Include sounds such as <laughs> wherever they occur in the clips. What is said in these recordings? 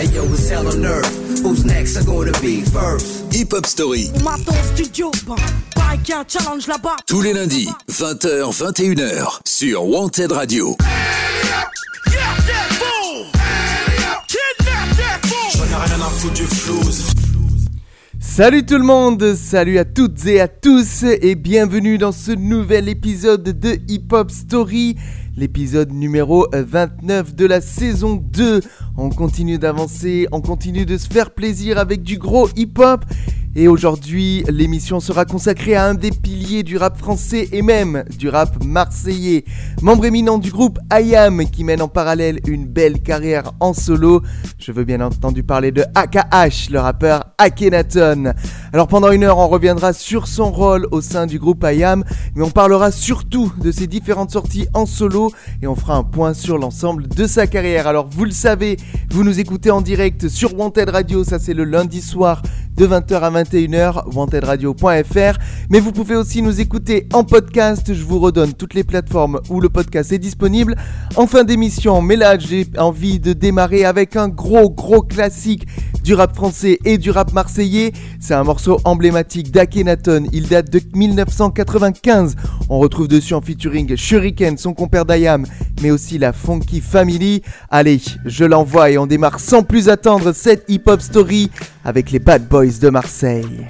Hey yo, it's hell on earth. Who's next? Are gonna be first? Hip Hop Story. Maton studio, bah, challenge là-bas. Tous les lundis, 20h, 21h, sur Wanted Radio. Salut tout le monde, salut à toutes et à tous et bienvenue dans ce nouvel épisode de Hip Hop Story, l'épisode numéro 29 de la saison 2. On continue d'avancer, on continue de se faire plaisir avec du gros hip hop et aujourd'hui, l'émission sera consacrée à un des piliers du rap français et même du rap marseillais. Membre éminent du groupe IAM qui mène en parallèle une belle carrière en solo. Je veux bien entendu parler de AKH, le rappeur Akhenaton. Alors pendant une heure, on reviendra sur son rôle au sein du groupe IAM, mais on parlera surtout de ses différentes sorties en solo et on fera un point sur l'ensemble de sa carrière. Alors vous le savez, vous nous écoutez en direct sur Wanted Radio, ça c'est le lundi soir de 20h à 21h, wantedradio.fr. Mais vous pouvez aussi nous écouter en podcast. Je vous redonne toutes les plateformes où le podcast est disponible. En fin d'émission, mais là j'ai envie de démarrer avec un gros gros classique du rap français et du rap marseillais. C'est un morceau emblématique d'Akhenaton. Il date de 1995. On retrouve dessus en featuring Shuriken, son compère d'Ayam, mais aussi la Funky Family. Allez, je l'envoie et on démarre sans plus attendre cette hip-hop story avec les Bad Boys de Marseille.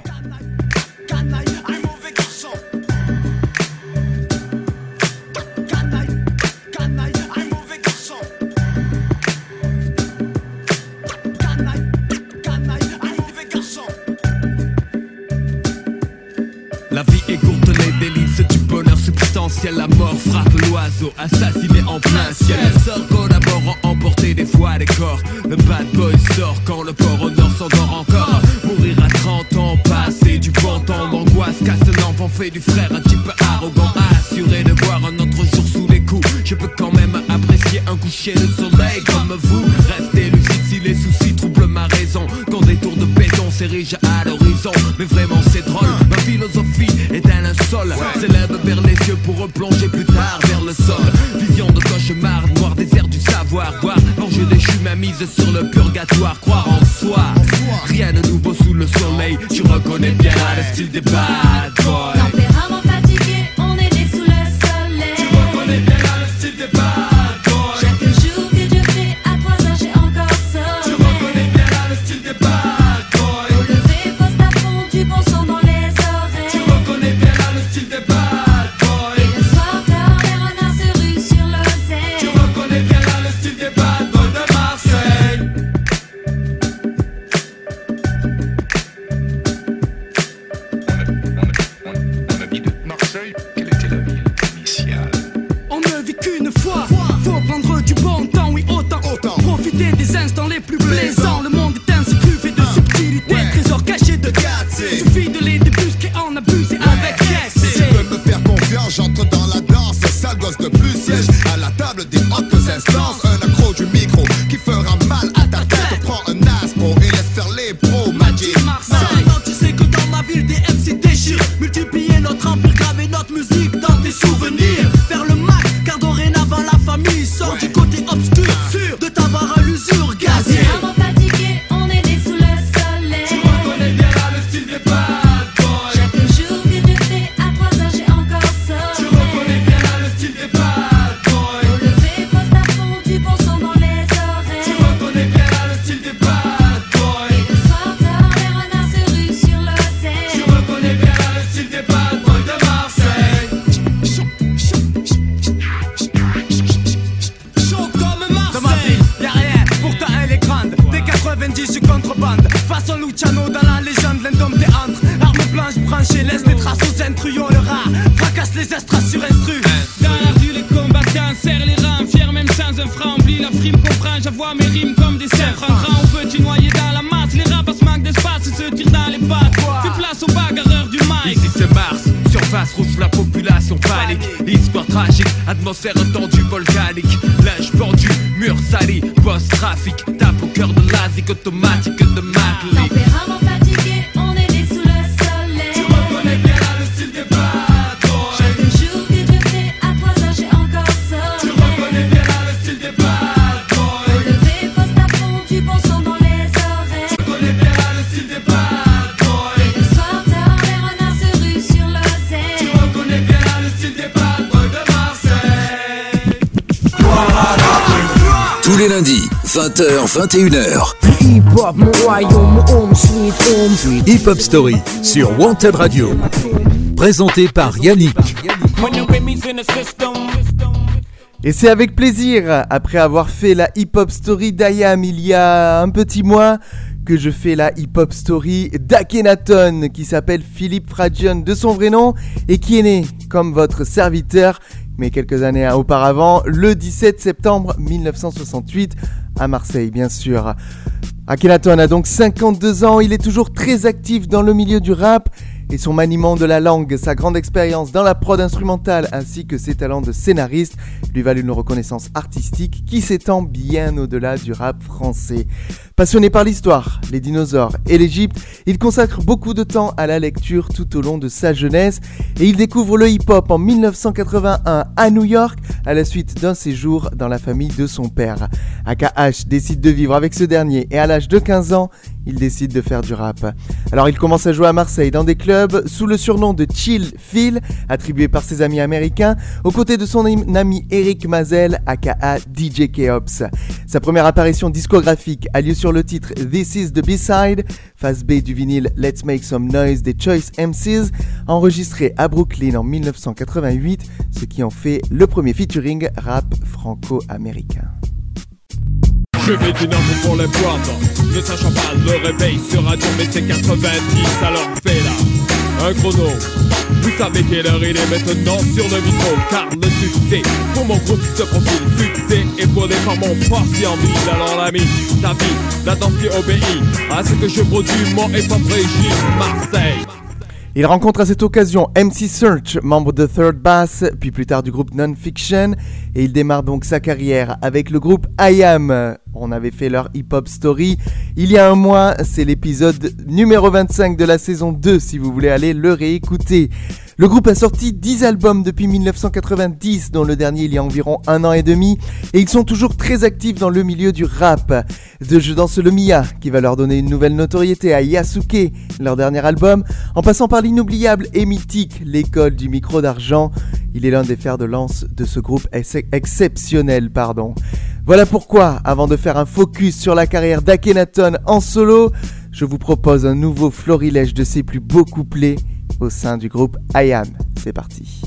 Substantiel. La mort frappe l'oiseau, assassiné en plein ciel. Collaborent à emporter des fois les corps. Le bad boy sort quand le port au nord s'endort encore. Mourir à 30 ans, passer du bon temps d'angoisse. Casse l'enfant, fait du frère un type arrogant. Assuré de voir un autre jour sous les coups. Je peux quand même apprécier un coucher de soleil comme vous. Restez lucide si les soucis troublent ma raison. Quand des tours de béton s'érigent à l'horizon. Mais vraiment c'est drôle, linceul. S'élève vers les yeux pour replonger plus tard vers le sol. Vision de cauchemar, noir désert du savoir. Voir l'enjeu déchu, ma mise sur le purgatoire. Croire en soi, rien de nouveau sous le soleil. Tu reconnais bien le style des bad. 20h, 21h. Hip Hop, mon royaume, mon home sweet home. Hip Hop Story sur Wanted Radio. Présenté par Yannick. Et c'est avec plaisir, après avoir fait la hip-hop story d'Ayam il y a un petit mois, que je fais la hip-hop story d'Akhenaton, qui s'appelle Philippe Fragion de son vrai nom, et qui est né comme votre serviteur, mais quelques années auparavant, le 17 septembre 1968, à Marseille bien sûr. Akhenaton a donc 52 ans, il est toujours très actif dans le milieu du rap, et son maniement de la langue, sa grande expérience dans la prod instrumentale ainsi que ses talents de scénariste lui valent une reconnaissance artistique qui s'étend bien au-delà du rap français. Passionné par l'histoire, les dinosaures et l'Égypte, il consacre beaucoup de temps à la lecture tout au long de sa jeunesse et il découvre le hip-hop en 1981 à New York à la suite d'un séjour dans la famille de son père. AKH décide de vivre avec ce dernier et à l'âge de 15 ans, il décide de faire du rap. Alors il commence à jouer à Marseille dans des clubs sous le surnom de Chill Phil, attribué par ses amis américains, aux côtés de son ami Eric Mazel, aka DJ Keops. Sa première apparition discographique a lieu sur le titre This is the B-side, face B du vinyle Let's Make Some Noise des Choice MCs, enregistré à Brooklyn en 1988, ce qui en fait le premier featuring rap franco-américain. Je vais d'une info pour les boîtes. Ne sachant pas le réveil sur radio Mais c'est 90 alors fais là. Un chrono. Vous savez quelle heure il est maintenant sur le micro Car le succès pour mon groupe se profile. Succès épaulé par mon patient ville Alors l'ami, ta vie, la danse qui obéit À ce que je produis mon hip-hop régime Marseille Il rencontre à cette occasion MC Search, membre de Third Bass, puis plus tard du groupe Non-Fiction, et il démarre donc sa carrière avec le groupe I Am. On avait fait leur hip-hop story il y a un mois, c'est l'épisode numéro 25 de la saison 2 si vous voulez aller le réécouter. Le groupe a sorti 10 albums depuis 1990, dont le dernier il y a environ un an et demi, et ils sont toujours très actifs dans le milieu du rap. De Je danse le Mia, qui va leur donner une nouvelle notoriété à Yasuke, leur dernier album, en passant par l'inoubliable et mythique L'école du micro d'argent. Il est l'un des fers de lance de ce groupe ex exceptionnel, pardon. Voilà pourquoi, avant de faire un focus sur la carrière d'Akhenaton en solo, je vous propose un nouveau florilège de ses plus beaux couplets au sein du groupe IAM. C'est parti.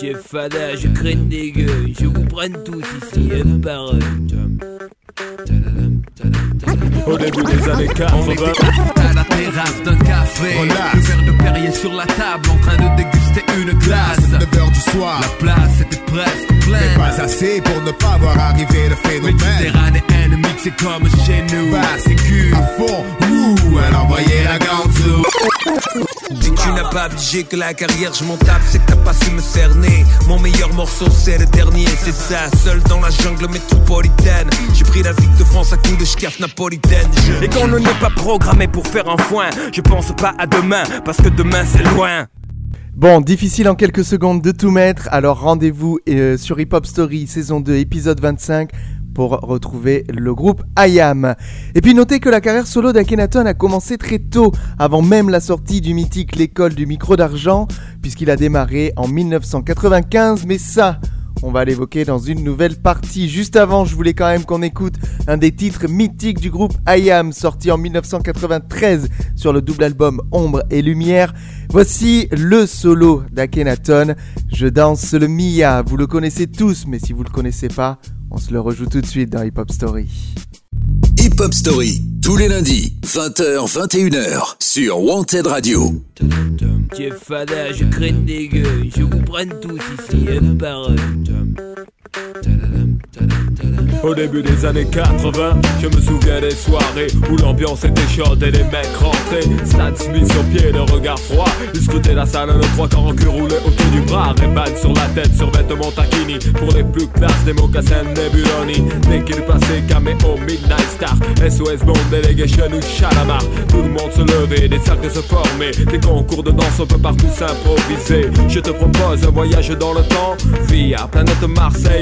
Jeff Fada, je crains des gueux, je vous prenne tous ici un par un. Au début des années 80 À la terrasse d'un café, Relax. le verre de Perrier sur la table en train de déguster une glace. 9h du soir. La place était presque Mais pas assez pour ne pas voir arriver le phénomène. Mixée comme chez nous. Bah, c'est cul à fond. Ouh, elle envoyait la que tu n'as pas digé que la carrière je m'en tape C'est que t'as pas su me cerner Mon meilleur morceau c'est le dernier C'est ça, seul dans la jungle métropolitaine J'ai pris la ville de France à coups de schcaff napolitaine Je- Et quand on n'est pas programmé pour faire un foin, je pense pas à demain, parce que demain c'est loin. Bon, difficile en quelques secondes de tout mettre, alors rendez-vous euh, sur Hip Hop Story saison 2 épisode 25 pour retrouver le groupe IAM. Et puis notez que la carrière solo d'Akhenaton a commencé très tôt, avant même la sortie du mythique L'école du micro d'argent, puisqu'il a démarré en 1995, mais ça, on va l'évoquer dans une nouvelle partie. Juste avant, je voulais quand même qu'on écoute un des titres mythiques du groupe IAM, sorti en 1993 sur le double album Ombre et Lumière. Voici le solo d'Akhenaton. Je danse le Mia. Vous le connaissez tous, mais si vous le connaissez pas, on se le rejoue tout de suite dans Hip Hop Story. Hip Hop Story, tous les lundis, 20h, 21h, sur Wanted Radio. Jeff Fada, je crains des gueux, je vous prenne tous ici un par un. Au début des années 80, je me souviens des soirées où l'ambiance était chaude et les mecs rentraient. Stan Smith sur pied, le regard froid. Ils scrutaient la salle, le trois quarts en cul roulé autour du bras. Ray-Ban sur la tête, sur vêtements taquini. Pour les plus classes, des mocassins Nebuloni. Dès qu'il passait, caméo, Midnight Star. SOS Bond, Delegation ou Chalamar. Tout le monde se levait, des cercles se formaient. Des concours de danse, on peut partout s'improviser. Je te propose un voyage dans le temps. Via planète Marseille,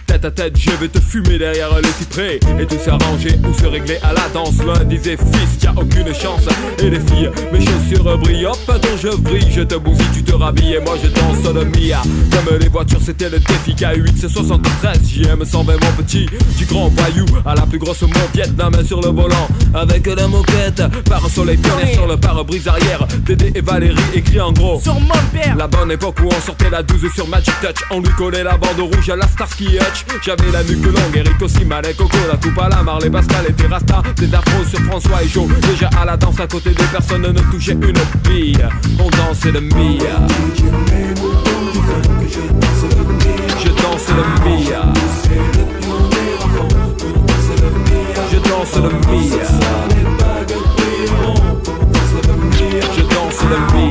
Tête à tête, je vais te fumer derrière le cyprès. Et tout s'arranger ou se régler à la danse. L'un disait fils, y'a aucune chance. Et les filles, mes chaussures brillent. Hop, attends, je brille, je te bousille, tu te rhabilles. Et moi je danse le Mia. Comme les voitures, c'était le défi K8, c'est 73. JM 120, mon petit. Du grand voyou à la plus grosse. La main sur le volant. Avec la moquette. Par un soleil pionnier sur le pare-brise arrière. Dédé et Valérie écrit en gros. Sur mon père La bonne époque où on sortait la 12 sur Magic Touch. On lui collait la bande rouge à la Starsky Hutch. J'avais la nuque longue, Eric aussi, Malek, Coco, la coupe à la Marley, Pascal et Terrasta. Des afros sur François et Joe. Déjà à la danse à côté de personne ne touchait une bille. On dansait le Mia. Je danse le Mia. Je danse le Mia. Je danse le Mia.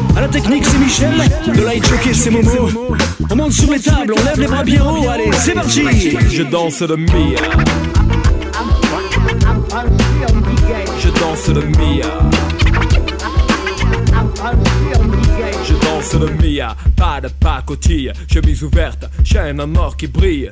À la technique, c'est Michel. Le light jockey, c'est Momo. On monte sur les tables, on lève les bras bien haut. Allez, c'est parti. Je danse le Mia. Je danse le Mia. Je danse le Mia, pas de pacotille, chemise ouverte, chaîne en or qui brille.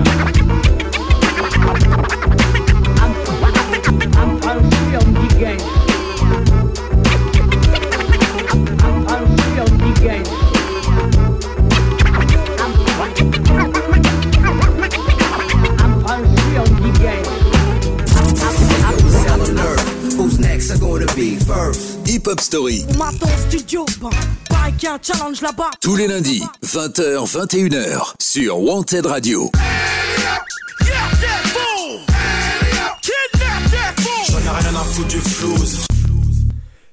Story. Studio, challenge là-bas. Tous les lundis, 20h, 21h, sur Wanted Radio.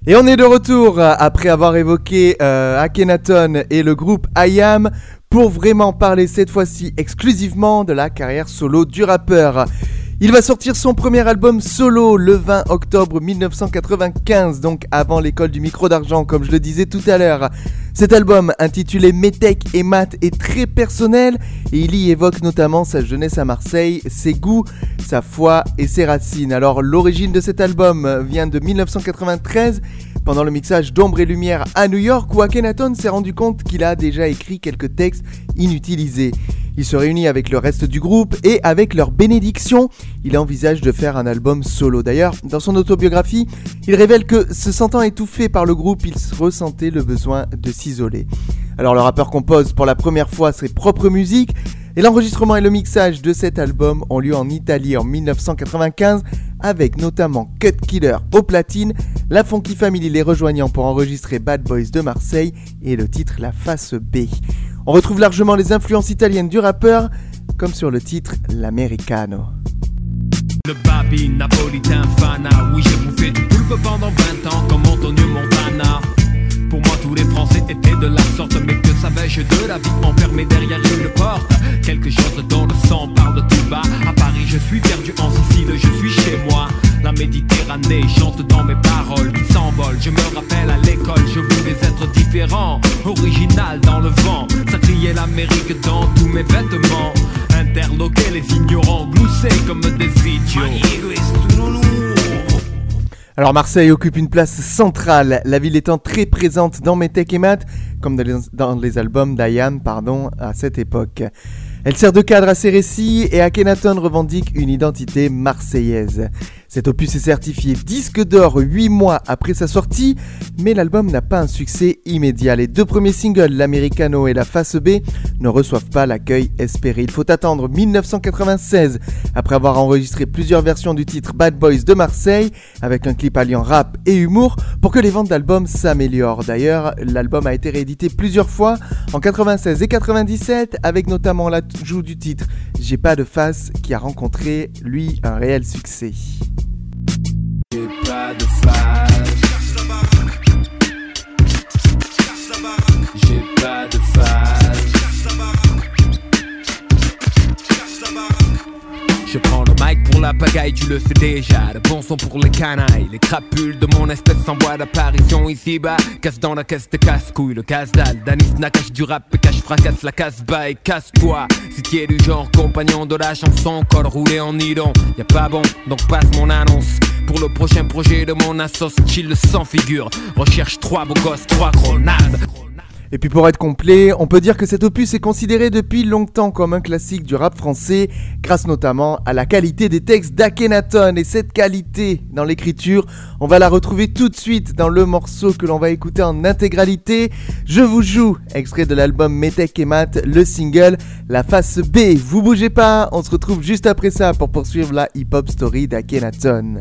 Et on est de retour euh, après avoir évoqué euh, Akhenaton et le groupe IAM pour vraiment parler cette fois-ci exclusivement de la carrière solo du rappeur. Il va sortir son premier album solo le 20 octobre 1995, donc avant l'école du micro d'argent, comme je le disais tout à l'heure. Cet album, intitulé Métèque et Math, est très personnel et il y évoque notamment sa jeunesse à Marseille, ses goûts, sa foi et ses racines. Alors, l'origine de cet album vient de 1993 pendant le mixage d'Ombre et Lumière à New York où Akhenaton s'est rendu compte qu'il a déjà écrit quelques textes inutilisés. Il se réunit avec le reste du groupe et avec leur bénédiction, il envisage de faire un album solo. D'ailleurs, dans son autobiographie, il révèle que se sentant étouffé par le groupe, il ressentait le besoin de s'isoler. Alors le rappeur compose pour la première fois ses propres musiques et l'enregistrement et le mixage de cet album ont lieu en Italie en 1995 avec notamment Cut Killer au platine, la Funky Family les rejoignant pour enregistrer Bad Boys de Marseille et le titre La Face B. On retrouve largement les influences italiennes du rappeur, comme sur le titre L'Americano. Le babi napolitain fana Oui j'ai bouffé du poulpe pendant 20 ans comme Antonio Montana Pour moi tous les Français étaient de la sorte Mais que savais-je de la vie enfermée derrière une porte? Quelque chose dans le sang parle tout bas je suis perdu en Sicile, je suis chez moi. La Méditerranée chante dans mes paroles qui s'envolent. Je me rappelle à l'école, je voulais être différent, original dans le vent. Ça criait l'Amérique dans tous mes vêtements. Interloquer les ignorants, glousser comme des idiots. Alors Marseille occupe une place centrale, la ville étant très présente dans mes tech et maths, comme dans les, dans les albums d'Ayan, pardon, à cette époque. Elle sert de cadre à ses récits et Akhenaton revendique une identité marseillaise. Cet opus est certifié disque d'or 8 mois après sa sortie, mais l'album n'a pas un succès immédiat. Les deux premiers singles, l'Americano et la face B, ne reçoivent pas l'accueil espéré. Il faut attendre 1996, après avoir enregistré plusieurs versions du titre Bad Boys de Marseille, avec un clip alliant rap et humour, pour que les ventes d'albums s'améliorent. D'ailleurs, l'album a été réédité plusieurs fois, en 96 et 97, avec notamment l'ajout du titre J'ai pas de face, qui a rencontré, lui, un réel succès. J'ai pas de face. J'ai pas de face. Je prends la pagaille, tu le sais déjà. De bon son pour les canailles, les crapules de mon espèce sans voie d'apparition ici-bas. Casse dans la caisse de casse-couille, le casse-dalle. Danis Nakash du rap, et cache fracasse la casse-bas et casse-toi. Si tu es du genre compagnon de la chanson, col roulé en nylon. Y'a pas bon, donc passe mon annonce. Pour le prochain projet de mon assos, chill sans figure. Recherche trois beaux gosses, trois grenades. Et puis pour être complet, on peut dire que cet opus est considéré depuis longtemps comme un classique du rap français, grâce notamment à la qualité des textes d'Akhenaton. Et cette qualité dans l'écriture, on va la retrouver tout de suite dans le morceau que l'on va écouter en intégralité. Je vous joue, extrait de l'album Metek et Mat, le single La face B. Vous bougez pas, on se retrouve juste après ça pour poursuivre la hip-hop story d'Akhenaton.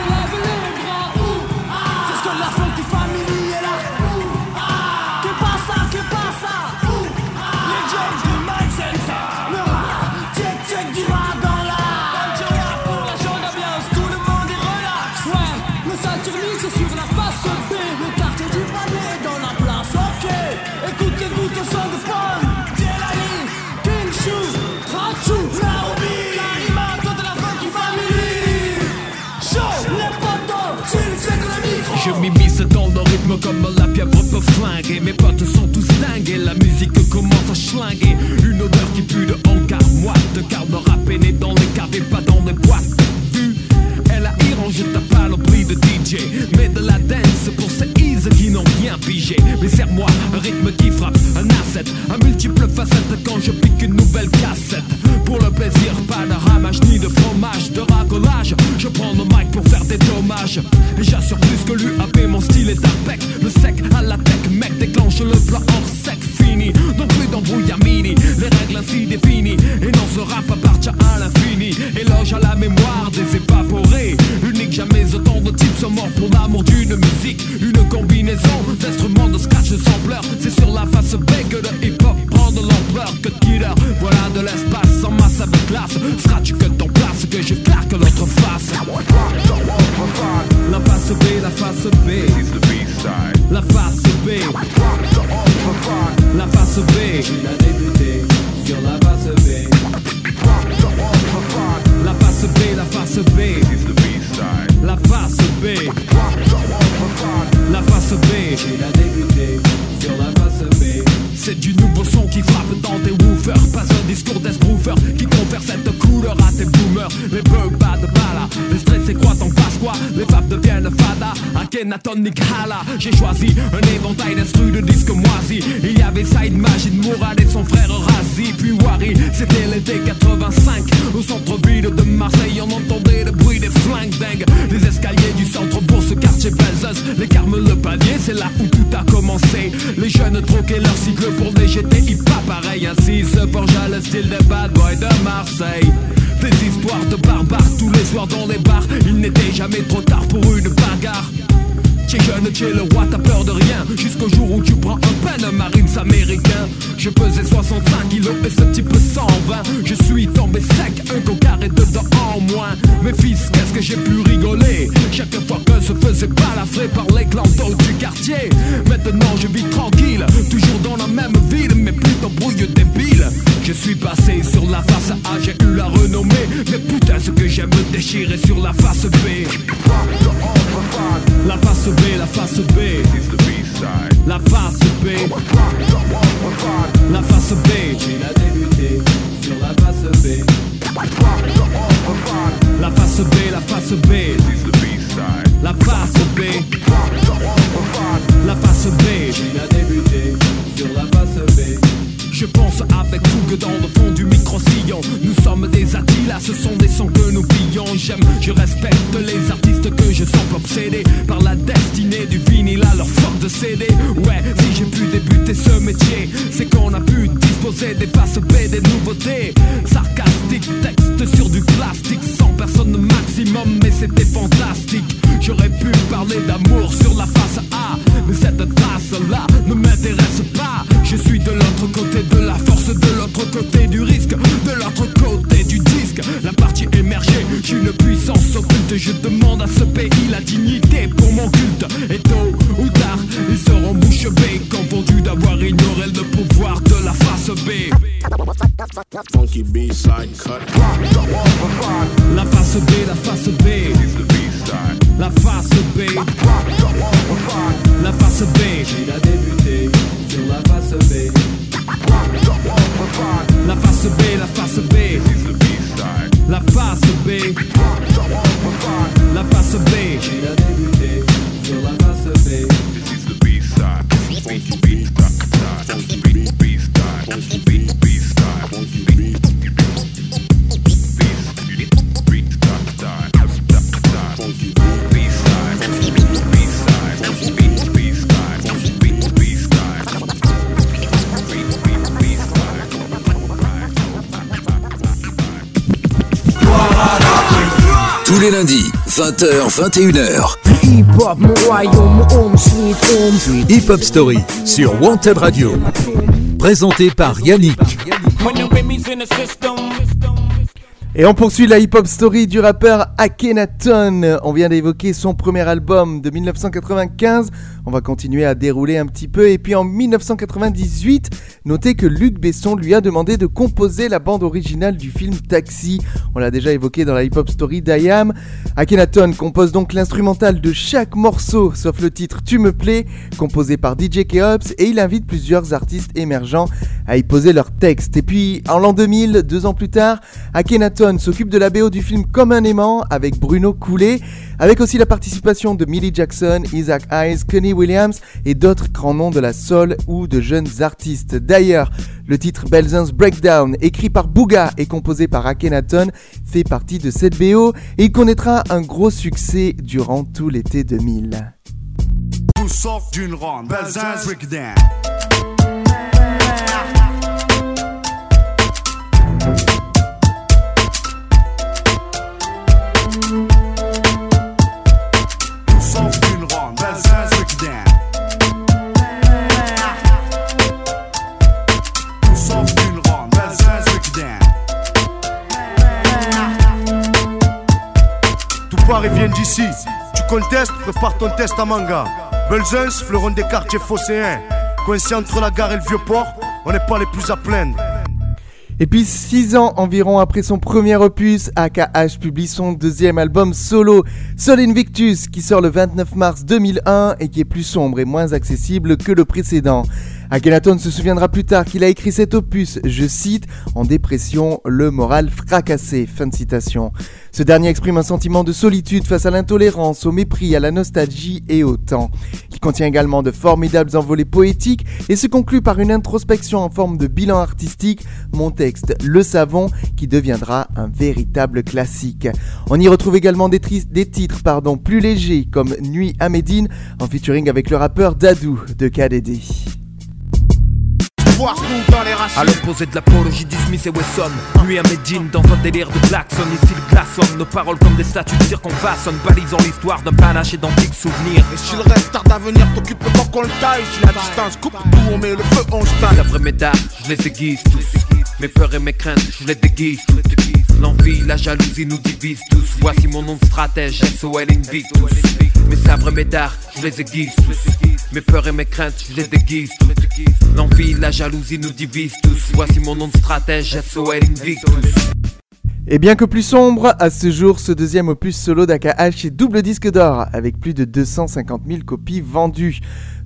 Comme la pieuvre peut flinguer Mes potes sont tous dingues. Et la musique commence à schlinguer. Une odeur qui pue de hangar moite car de rap est né dans les caves et pas dans les boîtes Vu, elle a irrangé ta panoplie de DJ Mais de la dance pour ces ease qui n'ont rien pigé. Mais serre-moi un rythme qui frappe, un asset. Un multiple facette quand je pique une nouvelle cassette. Pour le plaisir, pas de ramage ni de fromage. De racolage, je prends le mic pour faire des dommages l'UAP, mon jamais trop tu le roi, t'as peur de rien. Jusqu'au jour où tu prends un pen, marines américain. Je pesais 65 kilos et ce type 120. Je suis tombé sec, un coquard et dedans en moins. Mes fils, qu'est-ce que j'ai pu rigoler? Chaque fois que se faisait balafrer par les clandos du quartier. Maintenant je vis tranquille, toujours dans la même ville, mais plutôt brouille débile. Je suis passé sur la face A, j'ai eu la renommée. Mais putain, ce que j'aime déchirer sur la face B. La face B, la face B. La face B. La face B. Il a débuté sur la face B. La face B, la face B. La face B. La face B. Il a débuté sur la face B. Je pense avec tout que dans le fond du nous sommes des Attila, ce sont des sons que nous pillons J'aime, je respecte les artistes que je sens obsédés Par la destinée du vinyle à leur force de CD Ouais, si j'ai pu débuter ce métier C'est qu'on a pu disposer des faces B, des nouveautés. Sarcastique, texte sur du plastique 100 personnes maximum, mais c'était fantastique. J'aurais pu parler d'amour sur la face A Mais cette trace-là ne m'intéresse pas Je suis de l'autre côté de la force, de l'autre côté du risque De l'autre côté du disque, la partie émergée J'ai une puissance occulte, je demande à ce pays la dignité pour mon culte. Et tôt ou tard, ils seront bouche bée Confondus d'avoir ignoré le pouvoir de la face B Funky B-side cut. La face B, la face B La face B La face B sur la face B. La face B, la face B. La face 20h, 21h. Hip hop, mon royaume, home sweet home sweet. Hip Hop Story sur Wanted Radio. Présenté par Yannick. When the system Et on poursuit la hip-hop story du rappeur Akhenaton. On vient d'évoquer son premier album de 1995. On va continuer à dérouler un petit peu. Et puis en 1998, notez que Luc Besson lui a demandé de composer la bande originale du film Taxi. On l'a déjà évoqué dans la hip-hop story d'Ayam. Akhenaton compose donc l'instrumental de chaque morceau, sauf le titre Tu me plais, composé par DJ Keops. Et il invite plusieurs artistes émergents à y poser leur texte. Et puis en l'an 2000, deux ans plus tard, Akhenaton s'occupe de la BO du film Comme un aimant avec Bruno Coulet, avec aussi la participation de Millie Jackson, Isaac Hayes, Kenny Williams et d'autres grands noms de la soul ou de jeunes artistes. D'ailleurs, le titre Belzun's Breakdown, écrit par Booga et composé par Akhenaton, fait partie de cette BO et connaîtra un gros succès durant tout l'été 2000. Tout sauf d'une ronde. Belzun's Breakdown. Tout Paris vient d'ici. Tu contestes, prépare ton test à manga. Belzunce, fleuron des quartiers phocéens. Coincé entre la gare et le vieux port, on n'est pas les plus à plaindre. Et puis 6 ans environ après son premier opus, AKH publie son deuxième album solo, Sol Invictus, qui sort le 29 mars 2001 et qui est plus sombre et moins accessible que le précédent. Akhenaton se souviendra plus tard qu'il a écrit cet opus, je cite, en dépression, le moral fracassé. Fin de citation. Ce dernier exprime un sentiment de solitude face à l'intolérance, au mépris, à la nostalgie et au temps. Il contient également de formidables envolées poétiques et se conclut par une introspection en forme de bilan artistique, mon texte Le Savon, qui deviendra un véritable classique. On y retrouve également des, des titres pardon, plus légers comme Nuit à Médine, en featuring avec le rappeur Dadou de KDD. À l'opposé de l'apologie d'Ismith et Wesson. Nuit à Medine dans un délire de klaxon. Ici le glaçonne, nos paroles comme des statues de façonne. Balisant l'histoire d'un panache et d'antiques souvenirs. Et si le reste tarde à venir, t'occupe temps qu'on le taille. Si la distance coupe tout, on met le feu, on taille. Les vrais médailles, je les aiguise tous. Mes peurs et mes craintes, je les déguise toutes L'envie, la jalousie nous divise tous. Voici mon nom de stratège, SOL Invictus Mes sabres mes dards, je les aiguise tous. Mes peurs et mes craintes, je les déguise toutes L'envie, la jalousie nous divise tous. Voici mon nom de stratège, SOL Invictus. Et bien que plus sombre, à ce jour, ce deuxième opus solo d'AKH est double disque d'or, avec plus de 250 000 copies vendues.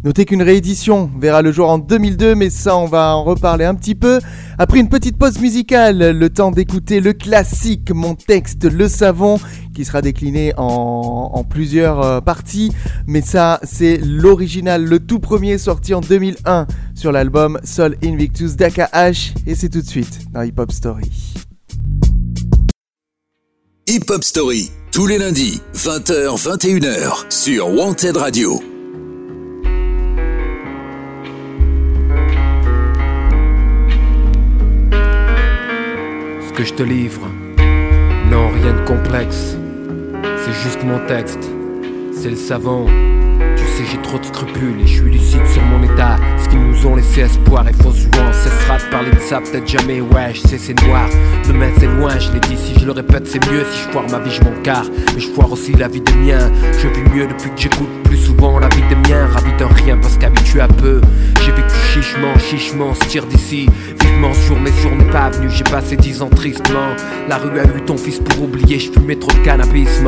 Notez qu'une réédition verra le jour en 2002, mais ça on va en reparler un petit peu. Après une petite pause musicale, le temps d'écouter le classique Mon texte, le savon, qui sera décliné en, plusieurs euh, parties. Mais ça, c'est l'original, le tout premier sorti en 2001 sur l'album Sol Invictus d'AKH, et c'est tout de suite dans Hip Hop Story. Hip Hop Story, tous les lundis, 20h-21h, sur Wanted Radio. Que je te livre. Non, rien de complexe. C'est juste mon texte. C'est le savant. Tu sais, j'ai trop de scrupules et je suis lucide sur mon état. Ce qui nous ont laissé espoir et fausse jouance. Cessera de parler de ça, peut-être jamais. Ouais, je sais, c'est noir. Demain, c'est loin, je l'ai dit. Si je le répète, c'est mieux. Si je foire ma vie, je m'en carre. Mais je foire aussi la vie des miens. Je vis mieux depuis que j'écoute plus souvent la vie des miens. Ravi d'un rien parce qu'habitué à peu. J'ai vécu chichement, chichement, se tire d'ici. Journées pas j'ai passé dix ans tristement. La rue a eu ton fils pour oublier, je fumais trop de cannabis,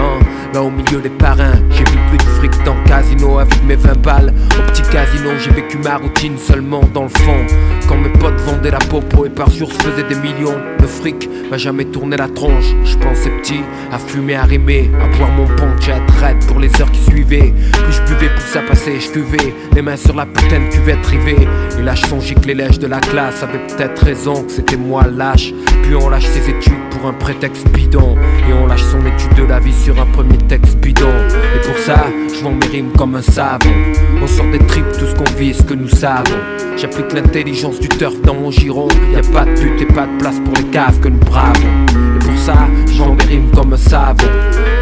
Là au milieu des parrains, j'ai vu plus de fric dans le casino avec mes 20 balles. Au petit casino, j'ai vécu ma routine seulement dans le fond. Quand mes potes vendaient la popo et par jour se faisaient des millions, le fric m'a jamais tourné la tronche. Je pensais petit, à fumer, à rimer, à boire mon punch et à traite pour les heures qui suivaient. Plus je buvais, plus ça passait, je cuvais, les mains sur la putain de cuvette rivée. Et là, je songeais que les lèches de la classe avaient peut-être raison, que c'était moi lâche. Puis on lâche ses études un prétexte bidon. Et on lâche son étude de la vie sur un premier texte bidon. Et pour ça, je vends mes rimes comme un savon. On sort des tripes, tout ce qu'on vit, ce que nous savons. J'applique l'intelligence du turf dans mon giron. Y pas de but et pas de place pour les caves que nous bravons. Et pour ça, je vends mes rimes comme un savon.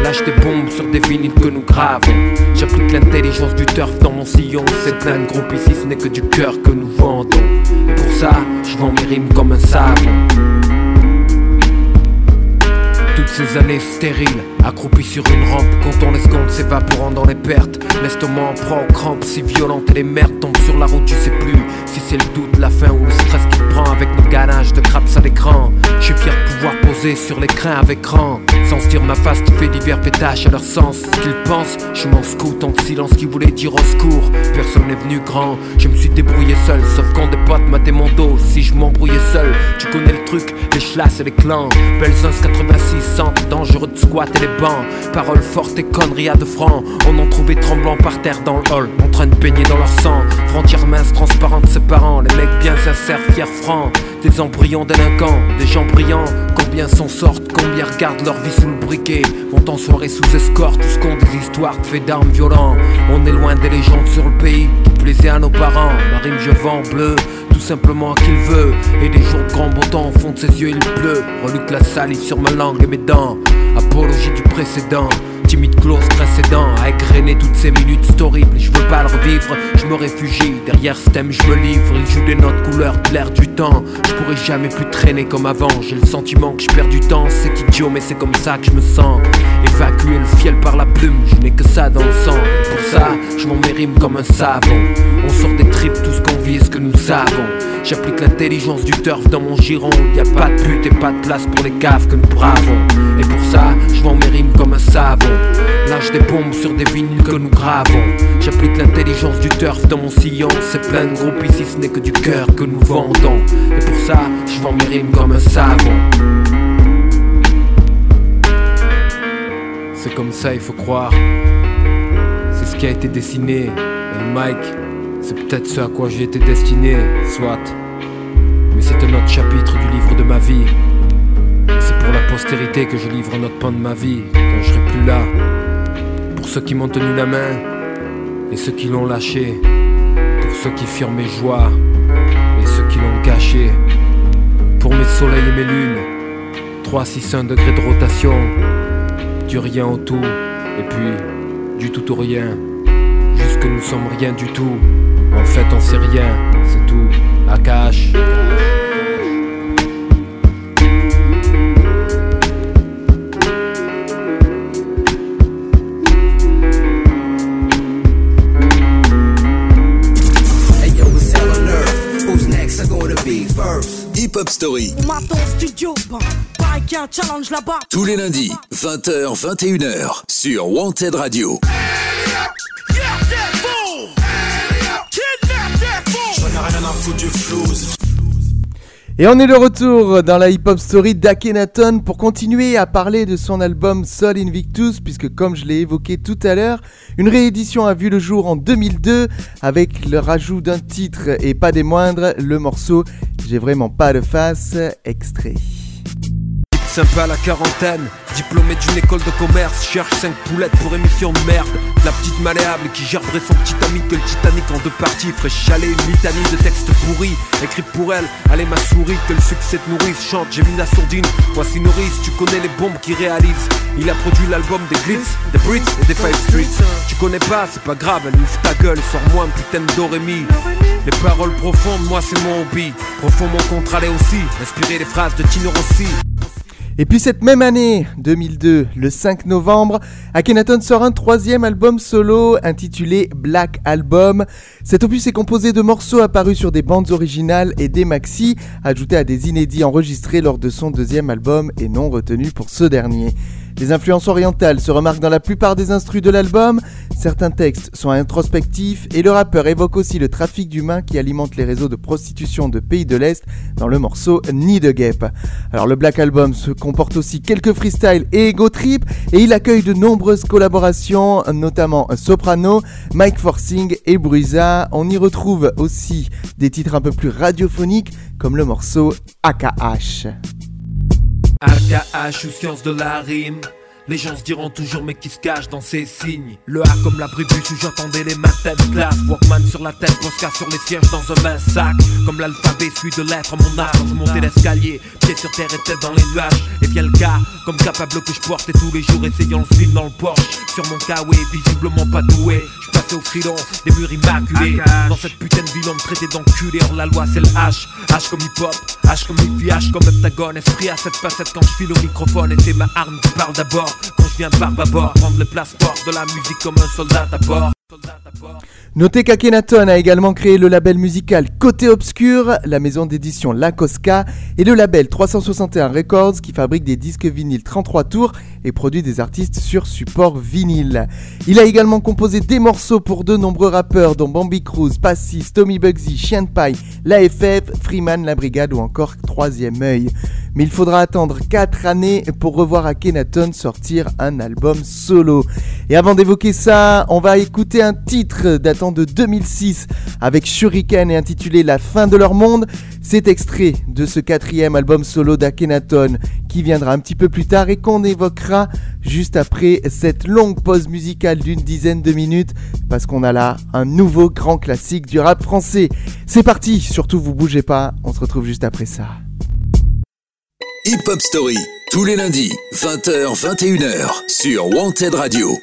Lâche des bombes sur des vinyles que nous gravons. J'applique l'intelligence du turf dans mon sillon. C'est plein de groupes ici, ce n'est que du cœur que nous vendons. Et pour ça, je vends mes rimes comme un savon. Ces années stériles, accroupies sur une rampe, quand on escompte s'évaporant dans les pertes. L'estomac en prend aux crampes si violentes et les merdes tombent sur la route, tu sais plus si c'est le doute, la faim ou le stress qui prend avec nos ganaches de craps à l'écran. Poser sur l'écran avec rang, sans dire ma face qui fait divers pétaches à leur sens. Ce qu'ils pensent, je m'en scoute en silence qui voulait dire au secours. Personne n'est venu grand, je me suis débrouillé seul, sauf quand des potes m'attaient mon dos. Si je m'embrouillais seul, tu connais le truc, les chlasses et les clans. Belzins 86, centre dangereux de squat et les bancs. Paroles fortes et conneries à de francs. On en trouvait tremblant par terre dans le hall, en train de baigner dans leur sang. Frontières minces, transparentes, ses parents, les mecs bien sincères, fiers, francs. Des embryons délinquants, des gens brillants. Combien s'en sortent, combien regardent leur vie sous le briquet. Vont en soirée sous escorte, tous compte des histoires de d'armes violents. On est loin des légendes sur le pays qui plaisaient à nos parents. Ma rime, je vends bleu, tout simplement à qui veut. Et des jours de grand beau temps, au fond de ses yeux, il pleut. Reluque la salive sur ma langue et mes dents. Du précédent. Timide close précédent. À égrener toutes ces minutes c'est Je veux pas le revivre, je me réfugie Derrière ce thème. Je me livre. Il joue des notes couleurs de du temps. Je pourrais jamais plus traîner comme avant. J'ai le sentiment que je perds du temps. C'est idiot mais c'est comme ça que je me sens. Évacuer le fiel par la plume. Je n'ai que ça dans le sang. Pour ça je m'en mérime comme un savon On sort des tripes tout ce qu'on vit ce que nous savons. J'applique l'intelligence du turf dans mon giron. Y a pas de but et pas de place pour les caves que nous bravons je vends mes rimes comme un savon Lâche des bombes sur des vinyles que nous gravons. J'applique l'intelligence du turf dans mon sillon. C'est plein de groupes ici, ce n'est que du cœur que nous vendons. Et pour ça, je vends mes rimes comme un savon. C'est comme ça, il faut croire. C'est ce qui a été dessiné. Et c'est peut-être ce à quoi j'ai été destiné, soit. Mais c'est un autre chapitre du livre de ma vie. Postérité que je livre notre pan de ma vie, quand je serai plus là. Pour ceux qui m'ont tenu la main et ceux qui l'ont lâché. Pour ceux qui firent mes joies et ceux qui l'ont gâché. Pour mes soleils et mes lunes, 3, 6, 1 degré de rotation. Du rien au tout, et puis du tout au rien. Jusque nous sommes rien du tout. En fait, on sait rien, c'est tout. À cache. Hip Hop Story. Studio, bon, pareil qu'il y a un challenge là-bas. Tous les lundis, 20h, 21h, sur Wanted Radio. Et on est de retour dans la hip-hop story d'Akhenaton pour continuer à parler de son album Sol Invictus, puisque comme je l'ai évoqué tout à l'heure, une réédition a vu le jour en 2002 avec le rajout d'un titre et pas des moindres, le morceau J'ai vraiment pas de face, extrait. Sympa à la quarantaine, diplômé d'une école de commerce, cherche 5 poulettes pour émission de merde. La petite malléable qui gerberait son petit ami que le Titanic en deux parties, ferait chaler une litanie de textes pourris, écrits pour elle. Allez ma souris, que le succès te nourrisse, chante, j'ai mis la sourdine. Voici Nourrice, tu connais les bombes qu'il réalise. Il a produit l'album des Glitz, des Brits et des Five Streets. Tu connais pas, c'est pas grave, elle ouvre ta gueule, sors-moi un putain de Dorémy. Les paroles profondes, moi c'est mon hobby. Profond mon contrat aussi, inspiré des phrases de Tino Rossi. Et puis cette même année, 2002, le 5 novembre, Akhenaton sort un troisième album solo intitulé Black Album. Cet opus est composé de morceaux apparus sur des bandes originales et des maxi, ajoutés à des inédits enregistrés lors de son deuxième album et non retenus pour ce dernier. Les influences orientales se remarquent dans la plupart des instrus de l'album, certains textes sont introspectifs et le rappeur évoque aussi le trafic d'humains qui alimente les réseaux de prostitution de pays de l'Est dans le morceau Ni de Guêpe. Alors le Black Album se comporte aussi quelques freestyles et ego trip et il accueille de nombreuses collaborations, notamment Soprano, Mike Forcing et Bruisa. On y retrouve aussi des titres un peu plus radiophoniques comme le morceau AKH. AKH ou science de la rime les gens se diront toujours mais qui se cache dans ces signes? Le A comme la bribus où j'entendais les matins de classe. Walkman sur la tête, Posca sur les sièges dans un mince sac. Comme l'alphabet suit de lettres mon âge Je montais l'escalier, pied sur terre et tête dans les nuages. Et bien le cas, comme capable que je portais tous les jours Essayant le film dans le Porsche. Sur mon kawaii, visiblement pas doué. Je passais au freelance, des murs immaculés. Dans cette putain de ville on me traitait d'enculé Hors la loi c'est le H, H comme hip hop H comme hippie, H comme heptagone. Esprit à cette facette quand je file au microphone Et c'est ma arme qui parle d'abord Notez qu'Akhenaton a également créé le label musical Côté Obscur, la maison d'édition La Cosca et le label 361 Records qui fabrique des disques vinyles 33 tours et produit des artistes sur support vinyle. Il a également composé des morceaux pour de nombreux rappeurs dont Bambi Cruz, Passis, Tommy Bugsy, Chien de Paille, l'AFF, Freeman, La Brigade ou encore Troisième Œil. Mais il faudra attendre 4 années pour revoir Akhenaton sortir un album solo. Et avant d'évoquer ça, on va écouter un titre datant de 2006 avec Shuriken et intitulé La fin de leur monde. C'est extrait de ce quatrième album solo d'Akhenaton qui viendra un petit peu plus tard et qu'on évoquera juste après cette longue pause musicale d'une dizaine de minutes parce qu'on a là un nouveau grand classique du rap français. C'est parti, surtout vous bougez pas, on se retrouve juste après ça. Hip Hop Story, tous les lundis, 20h, 21h, sur Wanted Radio.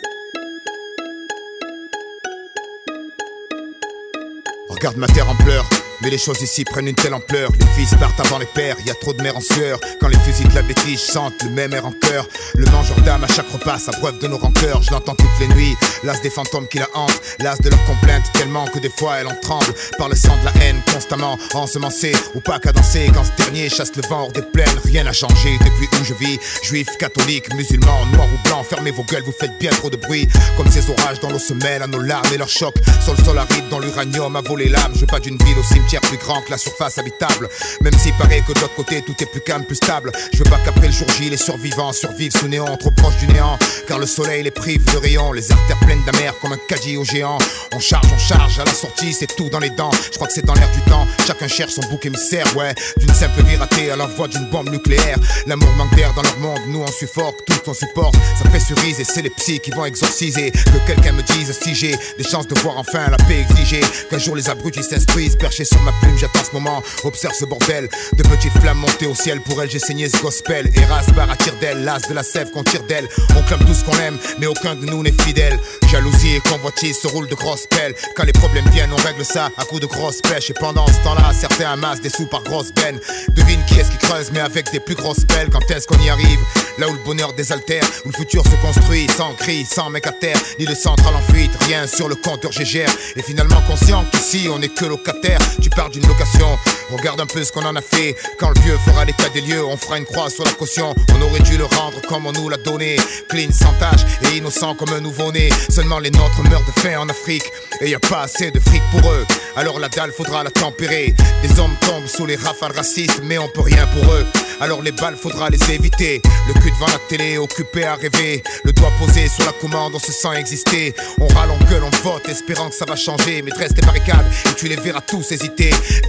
Regarde ma terre en pleurs. Mais les choses ici prennent une telle ampleur. Les fils partent avant les pères, y a trop de mères en sueur. Quand les fusils de la bêtise chantent le même air en cœur. Le mangeur d'âme à chaque repas, sa preuve de nos rancœurs. Je l'entends toutes les nuits, l'as des fantômes qui la hantent. L'as de leurs complaintes tellement que des fois elle en tremble. Par le sang de la haine, constamment ensemencé. Ou pas danser quand ce dernier chasse le vent hors des plaines. Rien n'a changé depuis où je vis. Juif, catholique, musulman, noir ou blanc. Fermez vos gueules, vous faites bien trop de bruit. Comme ces orages dans nos semelles, à nos larmes et leurs chocs. Le sol aride, dans l'uranium, à voler l'âme. Je pas d'une ville au cimetière plus grand que la surface habitable. Même s'il paraît que de l'autre côté tout est plus calme, plus stable. Je veux pas qu'après le jour J, les survivants survivent sous néant, trop proche du néant. Car le soleil les prive de rayons, les artères pleines d'amers comme un caddie au géant. On charge, on charge, à la sortie c'est tout dans les dents. Je crois que c'est dans l'air du temps, chacun cherche son bouc émissaire, ouais. D'une simple vie ratée à l'envoi d'une bombe nucléaire. L'amour manque d'air dans leur monde, nous on suffoque, tout on supporte. Ça pressurise et c'est les psys qui vont exorciser. Que quelqu'un me dise si j'ai des chances de voir enfin la paix exiger. Qu'un jour les abrutis s'instruisent, perchés sur ma plume, j'attends ce moment. Observe ce bordel de petites flammes montées au ciel. Pour elle, j'ai saigné ce gospel. Eras, barre à tire d'elle, l'as de la sève qu'on tire d'elle. On clame tout ce qu'on aime, mais aucun de nous n'est fidèle. Jalousie et convoitise se roulent de grosses pelles. Quand les problèmes viennent, on règle ça à coups de grosses pêches. Et pendant ce temps-là, certains amassent des sous par grosses bennes. Devine qui est-ce qui creuse, mais avec des plus grosses pelles. Quand est-ce qu'on y arrive? Là où le bonheur désaltère, où le futur se construit sans cri, sans mec à terre, ni de centrale en fuite, rien sur le compteur GGR. Et finalement conscient qu'ici on est que locataire. Pars d'une location, Regarde un peu ce qu'on en a fait. Quand le vieux fera l'état des lieux, on fera une croix sur la caution. On aurait dû le rendre comme on nous l'a donné. Clean, sans tache et innocent comme un nouveau-né. Seulement les nôtres meurent de faim en Afrique. Et y a pas assez de fric pour eux. Alors la dalle faudra la tempérer. Des hommes tombent sous les rafales racistes, mais on peut rien pour eux. Alors les balles faudra les éviter. Le cul devant la télé, occupé à rêver. Le doigt posé sur la commande, on se sent exister. On râle, on gueule, on vote, espérant que ça va changer. Mais dresse tes barricades et tu les verras tous hésiter.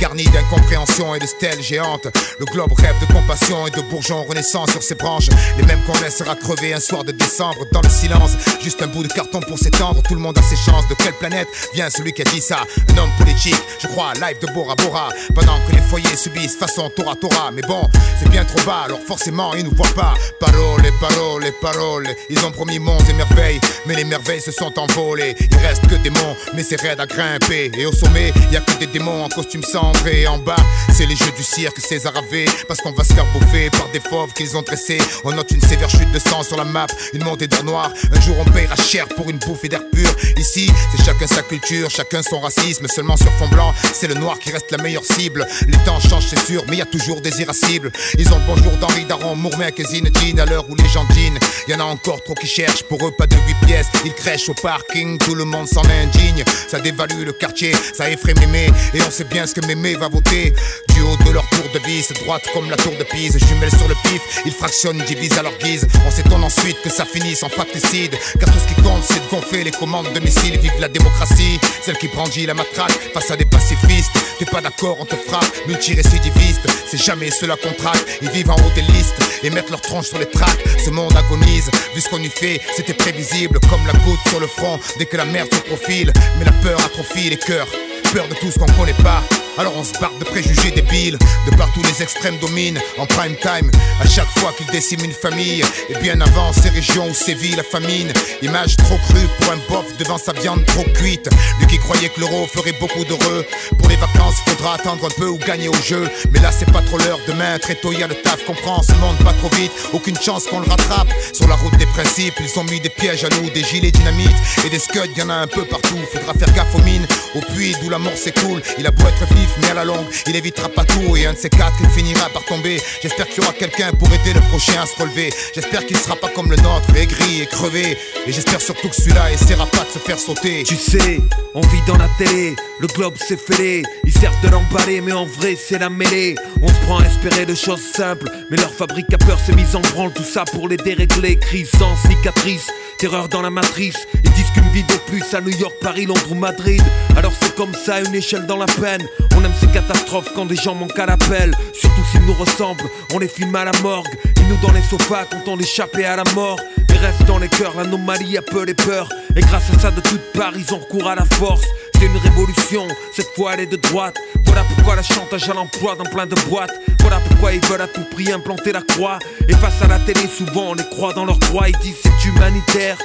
Garnis d'incompréhension et de stèles géantes. Le globe rêve de compassion et de bourgeons renaissants sur ses branches. Les mêmes qu'on laissera crever un soir de décembre dans le silence. Juste un bout de carton pour s'étendre. Tout le monde a ses chances. De quelle planète vient celui qui a dit ça? Un homme politique, je crois, live de Bora Bora. Pendant que les foyers subissent façon Tora Tora. Mais bon, c'est bien trop bas, alors forcément ils nous voient pas. Parole, parole, parole. Ils ont promis monts et merveilles, mais les merveilles se sont envolées. Il reste que des monts, mais c'est raide à grimper. Et au sommet, y a que des démons costume. Et en bas, c'est les jeux du cirque César avait. Parce qu'on va se faire bouffer par des fauves qu'ils ont dressés. On note une sévère chute de sang sur la map, une montée d'air noir. Un jour on paiera cher pour une bouffée d'air pur. Ici, c'est chacun sa culture, chacun son racisme. Seulement sur fond blanc, c'est le noir qui reste la meilleure cible. Les temps changent, c'est sûr, mais y a toujours des irascibles. Ils ont le bonjour d'Henri Daron, Mourmec et Zinedine à l'heure où les gens dînent. Y en a encore trop qui cherchent, pour eux pas de 8 pièces. Ils crèchent au parking, tout le monde s'en indigne. Ça dévalue le quartier, ça effraie mémé. Et on bien ce que mémé va voter. Du haut de leur tour de vis, droite comme la tour de Pise. Jumelles sur le pif, ils fractionnent, divisent à leur guise. On s'étonne ensuite que ça finisse en fratricide. Car tout ce qui compte, c'est de gonfler les commandes de missiles. Vive la démocratie, celle qui brandit la matraque face à des pacifistes. T'es pas d'accord, on te frappe, multirécidiviste. C'est jamais cela qu'on traque. Ils vivent en haut des listes et mettent leur tronche sur les tracks. Ce monde agonise, vu ce qu'on y fait, c'était prévisible. Comme la goutte sur le front dès que la merde se profile. Mais la peur atrophie les cœurs, peur de tout ce qu'on connaît pas. Alors on se barre de préjugés débiles, de partout les extrêmes dominent en prime time. À chaque fois qu'ils déciment une famille, et bien avant ces régions où sévit la famine. Image trop crue pour un bof devant sa viande trop cuite. Lui qui croyait que l'euro ferait beaucoup d'heureux. Pour les vacances, faudra attendre un peu ou gagner au jeu. Mais là c'est pas trop l'heure, demain très tôt y a le taf. Comprends, ce monde pas trop vite, aucune chance qu'on le rattrape. Sur la route des principes, ils ont mis des pièges à nous, des gilets dynamite et des scuds, y en a un peu partout. Faudra faire gaffe aux mines, au puits d'où la mort s'écoule. Il a beau être vif, mais à la longue, il évitera pas tout et un de ces quatre, il finira par tomber. J'espère qu'il y aura quelqu'un pour aider le prochain à se relever. J'espère qu'il sera pas comme le nôtre, aigri et crevé. Et j'espère surtout que celui-là essaiera pas de se faire sauter. Tu sais, on vit dans la télé, le globe s'est fêlé. Ils servent de l'emballer, mais en vrai c'est la mêlée. On se prend à espérer de choses simples, mais leur fabrique à peur s'est mise en branle. Tout ça pour les dérégler, crise sans cicatrice. Terreur dans la matrice, ils disent qu'une vie de plus à New York, Paris, Londres ou Madrid. Alors c'est comme ça, une échelle dans la peine. On aime ces catastrophes quand des gens manquent à l'appel. Surtout s'ils nous ressemblent, on les filme à la morgue. Ils nous dans les sofas, content d'échapper à la mort. Mais reste dans les cœurs, l'anomalie a peu les peurs. Et grâce à ça, de toutes parts, ils ont recours à la force. C'est une révolution, cette fois elle est de droite. Voilà pourquoi la chantage à l'emploi dans plein de boîtes. Voilà pourquoi ils veulent à tout prix implanter la croix. Et face à la télé, souvent on les croit dans leur droit. Ils disent c'est humanitaire.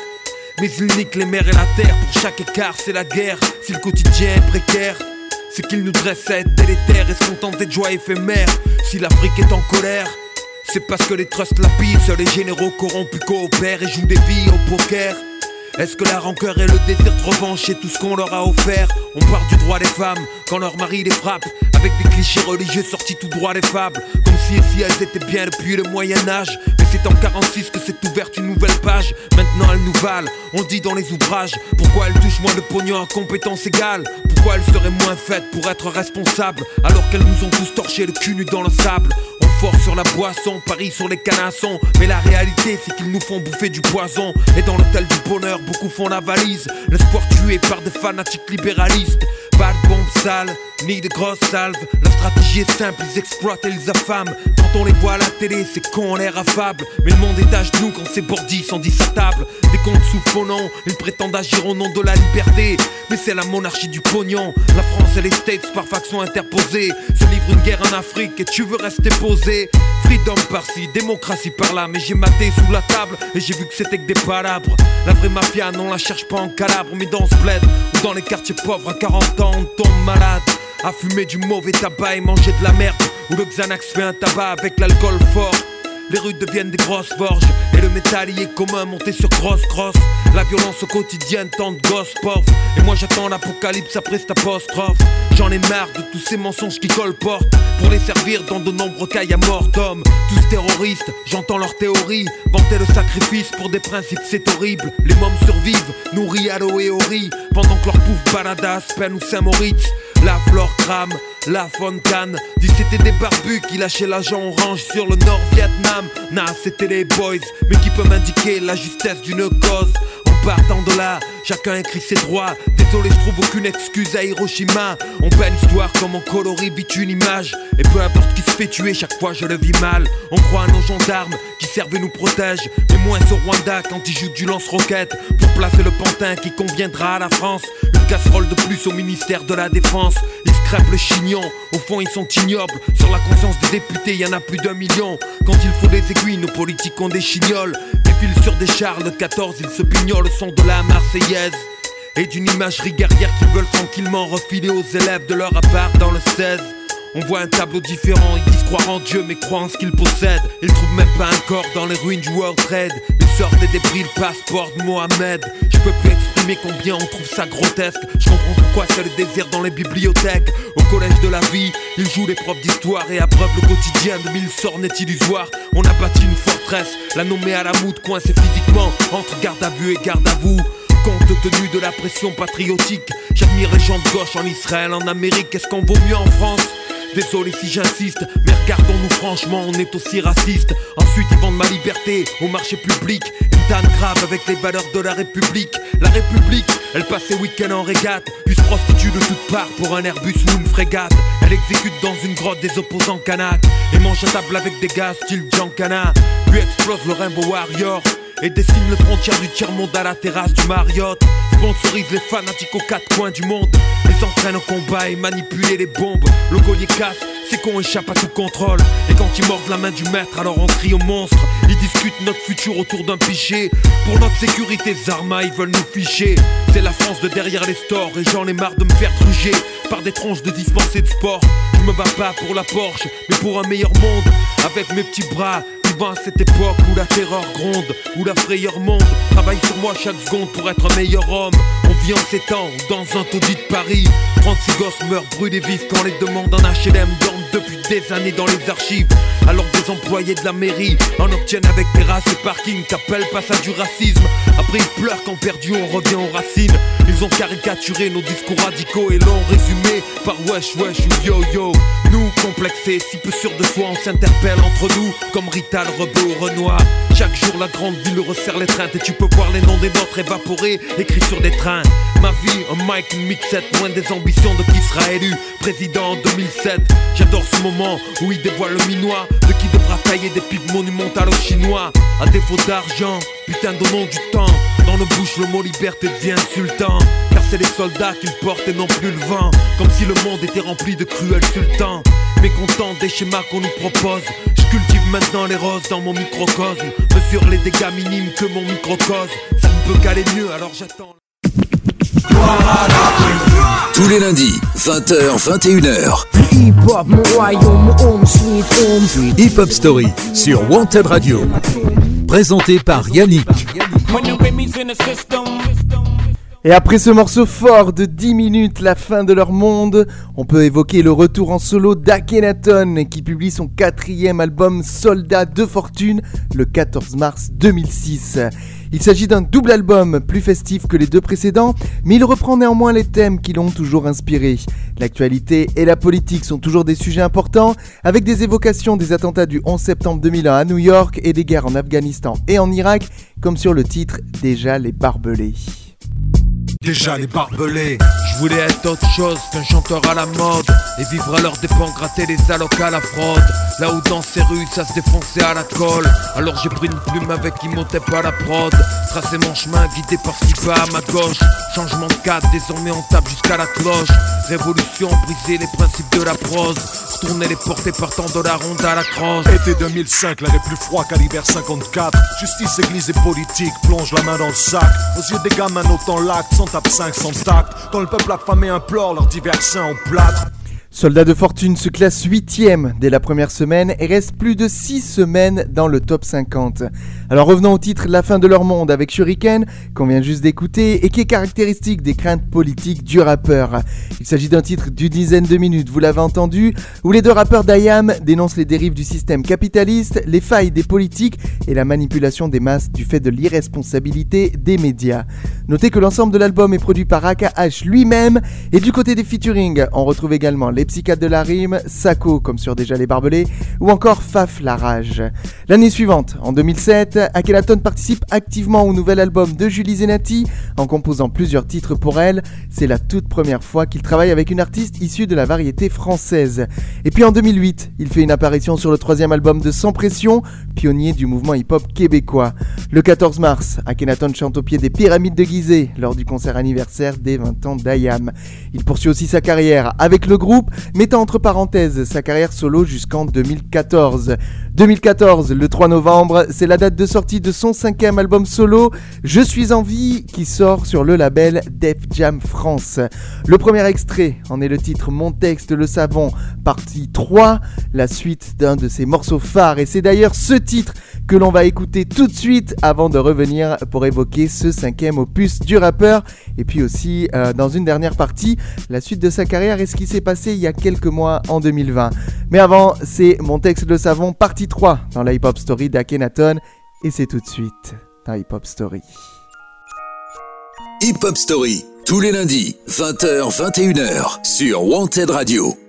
Mais ils niquent les mers et la terre. Pour chaque écart, c'est la guerre. Si le quotidien est précaire, c'est qu'ils nous dressent à être délétères et se contenter de joie éphémère. Si l'Afrique est en colère, c'est parce que les trusts la pissent, les généraux corrompus coopèrent et jouent des vies au poker. Est-ce que la rancœur et le désir de revanche est tout ce qu'on leur a offert On parle du droit des femmes quand leur mari les frappe. Avec des clichés religieux sortis tout droit des fables. Comme si et elles étaient bien depuis le Moyen-Âge Mais c'est en 46 que s'est ouverte une nouvelle page. Maintenant elles nous valent, on dit dans les ouvrages Pourquoi elles touchent moins de pognon à compétences égales? Pourquoi elles seraient moins faites pour être responsables Alors qu'elles nous ont tous torché le cul nu dans le sable? Fort sur la boisson, Paris sur les canassons Mais la réalité c'est qu'ils nous font bouffer du poison. Et dans l'hôtel du bonheur beaucoup font la valise. L'espoir tué par des fanatiques libéralistes Pas de bombes sales, ni de grosses salves. La stratégie est simple, ils exploitent et ils affament. Quand on les voit à la télé c'est con, on l'air affable. Mais le monde est à genoux quand ces bordis sont table. Des comptes sous nom, ils prétendent agir au nom de la liberté. Mais c'est la monarchie du pognon. La France et les States par faction interposée Se livrent une guerre en Afrique et tu veux rester posé. Freedom par-ci, démocratie par-là. Mais j'ai maté sous la table et j'ai vu que c'était que des palabres. La vraie mafia, non la cherche pas en calabre. Mais dans ce bled ou dans les quartiers pauvres À 40 ans on tombe malade À fumer du mauvais tabac et manger de la merde Où le Xanax fait un tabac avec l'alcool fort les rues deviennent des grosses forges. Et le métal y est commun, monté sur cross cross. La violence au quotidien, tant de gosses pauvres. Et moi j'attends l'apocalypse après cette apostrophe. J'en ai marre de tous ces mensonges qui colportent. Pour les servir dans de nombreux cas, à mort d'hommes. Tous terroristes, j'entends leurs théories. Vanter le sacrifice pour des principes, c'est horrible. Les mômes survivent, nourris à l'eau et au riz. Pendant que leur pouf balade à Aspen ou Saint-Moritz. La flore crame, la fontaine. Dis c'était des barbus qui lâchaient l'agent orange sur le Nord-Vietnam. Nah, c'était les boys, mais qui peut m'indiquer la justesse d'une cause Partant de là, chacun écrit ses droits. Désolé, je trouve aucune excuse à Hiroshima. On peint l'histoire comme on colorie vite une image. Et peu importe qui se fait tuer, chaque fois je le vis mal. On croit à nos gendarmes qui servent et nous protègent. Mais moins au Rwanda quand ils jouent du lance-roquette. Pour placer le pantin qui conviendra à la France. Une casserole de plus au ministère de la Défense. Se crêpent le chignon, au fond ils sont ignobles. Sur la conscience des députés, y en a plus d'un million. Quand il faut des aiguilles, nos politiques ont des chignoles. Défilent sur des chars de 14, ils se pignolent le son de la Marseillaise. Et d'une imagerie guerrière qu'ils veulent tranquillement refiler aux élèves de leur appart dans le 16. On voit un tableau différent, ils disent croire en Dieu mais croient en ce qu'ils possèdent. Ils trouvent même pas un corps dans les ruines du World Trade. Ils sortent des débris, le passeport de Mohamed. Je peux plus exprimer combien on trouve ça grotesque? Je comprends pourquoi c'est le désir dans les bibliothèques. Au collège de la vie, ils jouent les profs d'histoire et abreuvent le quotidien de mille sornettes illusoires. On a bâti une forteresse, la nommée à la moute, coincée physiquement entre garde à vue et garde à vous. Compte tenu de la pression patriotique, j'admire les gens de gauche en Israël, en Amérique. Est-ce qu'on vaut mieux en France? Désolé si j'insiste, mais regardons-nous franchement, on est aussi raciste. Ensuite, ils vendent ma liberté au marché public. Une tanne grave avec les valeurs de la République. La République, elle passe ses week-ends en régate, puis se prostitue de toutes parts pour un Airbus ou une frégate. Elle exécute dans une grotte des opposants canaques et mange à table avec des gars style Giancana. Puis explose le Rainbow Warrior et dessine le frontière du tiers-monde à la terrasse du Marriott. Sponsorise les fanatiques aux quatre coins du monde. Les entraîne au combat et manipule les bombes. Le collier casse, c'est qu'on échappe à tout contrôle. Et quand ils mordent la main du maître, alors on crie au monstre. Ils discutent notre futur autour d'un pichet. Pour notre sécurité, Zarma, ils veulent nous ficher. C'est la France de derrière les stores et j'en ai marre de me faire truger par des tronches de dispensés de sport. Je me bats pas pour la Porsche, mais pour un meilleur monde. Avec mes petits bras, vivant à cette époque où la terreur gronde, où la frayeur monte. Travaille sur moi chaque seconde pour être un meilleur homme. On vit en ces temps, dans un taudis de Paris. 36 gosses meurent brûlés vifs quand les demandes en HLM dorment depuis des années dans les archives. Alors des employés de la mairie en obtiennent avec terrasse et parking. T'appelles pas ça du racisme. Après ils pleurent quand perdu on revient aux racines. Ils ont caricaturé nos discours radicaux et l'ont résumé par wesh wesh ou yo yo. Nous complexés, si peu sûrs de soi, on s'interpelle entre nous comme Rital, Rebeu ou Renoir. Chaque jour la grande ville resserre les trains et tu peux voir les noms des nôtres évaporés écrits sur des trains. Ma vie, un mic, une mixette, loin des ambitions de qui sera élu président en 2007. J'adore ce moment où il dévoile le minois de qui devra tailler des pipes monumentales aux chinois. À défaut d'argent, putain donnons du temps. Dans nos bouches le mot liberté devient insultant. Car c'est les soldats qu'ils portent et non plus le vent. Comme si le monde était rempli de cruels sultans. Mécontent des schémas qu'on nous propose. Je cultive maintenant les roses dans mon microcosme. Mesure les dégâts minimes que mon microcosme. Ça ne peut qu'aller mieux alors j'attends. Tous les lundis, 20h, 21h. Hip Hop, mon royaume, mon home sweet home. Hip Hop Story sur Wanted Radio. Présenté par Yannick. Et après ce morceau fort de 10 minutes, la fin de leur monde, on peut évoquer le retour en solo d'Akhenaton qui publie son quatrième album Soldat de Fortune le 14 mars 2006. Il s'agit d'un double album, plus festif que les deux précédents, mais il reprend néanmoins les thèmes qui l'ont toujours inspiré. L'actualité et la politique sont toujours des sujets importants, avec des évocations des attentats du 11 septembre 2001 à New York et des guerres en Afghanistan et en Irak, comme sur le titre Déjà les barbelés. Déjà les barbelés. Je voulais être autre chose qu'un chanteur à la mode Et vivre à leur dépens, gratter les allocs à la fraude Là où dans ces rues ça se défonçait à la colle Alors j'ai pris une plume avec Imhotep à la prod Tracé mon chemin guidé par ce qui va à ma gauche Changement de cadre, désormais on tape jusqu'à la cloche Révolution, briser les principes de la prose Retourner les portées partant de la ronde à la crosse Été 2005, l'air est plus froid qu'à l'hiver 54. Justice, église et politique plonge la main dans le sac. Aux yeux des gamins, autant l'acte, tape 5, sans tact. Quand le peuple affamé implore leur divers seins au plâtre. Soldat de Fortune se classe 8ème dès la première semaine et reste plus de 6 semaines dans le top 50. Alors revenons au titre La fin de leur monde avec Shuriken, qu'on vient juste d'écouter et qui est caractéristique des craintes politiques du rappeur. Il s'agit d'un titre d'une dizaine de minutes, vous l'avez entendu, où les deux rappeurs d'Ayam dénoncent les dérives du système capitaliste, les failles des politiques et la manipulation des masses du fait de l'irresponsabilité des médias. Notez que l'ensemble de l'album est produit par AKH lui-même et du côté des featuring, on retrouve également les psychiatres de la rime, Sako comme sur Déjà les Barbelés, ou encore Faf la Rage. L'année suivante, en 2007, Akhenaton participe activement au nouvel album de Julie Zenati en composant plusieurs titres pour elle. C'est la toute première fois qu'il travaille avec une artiste issue de la variété française. Et puis en 2008, il fait une apparition sur le troisième album de Sans Pression, pionnier du mouvement hip-hop québécois. Le 14 mars, Akhenaton chante au pied des pyramides de Gizeh lors du concert anniversaire des 20 ans d'Ayam. Il poursuit aussi sa carrière avec le groupe mettant entre parenthèses sa carrière solo jusqu'en 2014. 2014, le 3 novembre, c'est la date de sortie de son cinquième album solo, Je suis en vie, qui sort sur le label Def Jam France. Le premier extrait en est le titre Mon texte, le savon, partie 3, la suite d'un de ses morceaux phares. Et c'est d'ailleurs ce titre que l'on va écouter tout de suite avant de revenir pour évoquer ce cinquième opus du rappeur. Et puis aussi, euh, dans une dernière partie, la suite de sa carrière et ce qui s'est passé il y a quelques mois en 2020. Mais avant, c'est Mon texte de savon partie 3 dans la hip-hop story d'Akenaton et c'est tout de suite dans Hip Hop Story. Hip Hop Story, tous les lundis, 20h, 21h, sur Wanted Radio.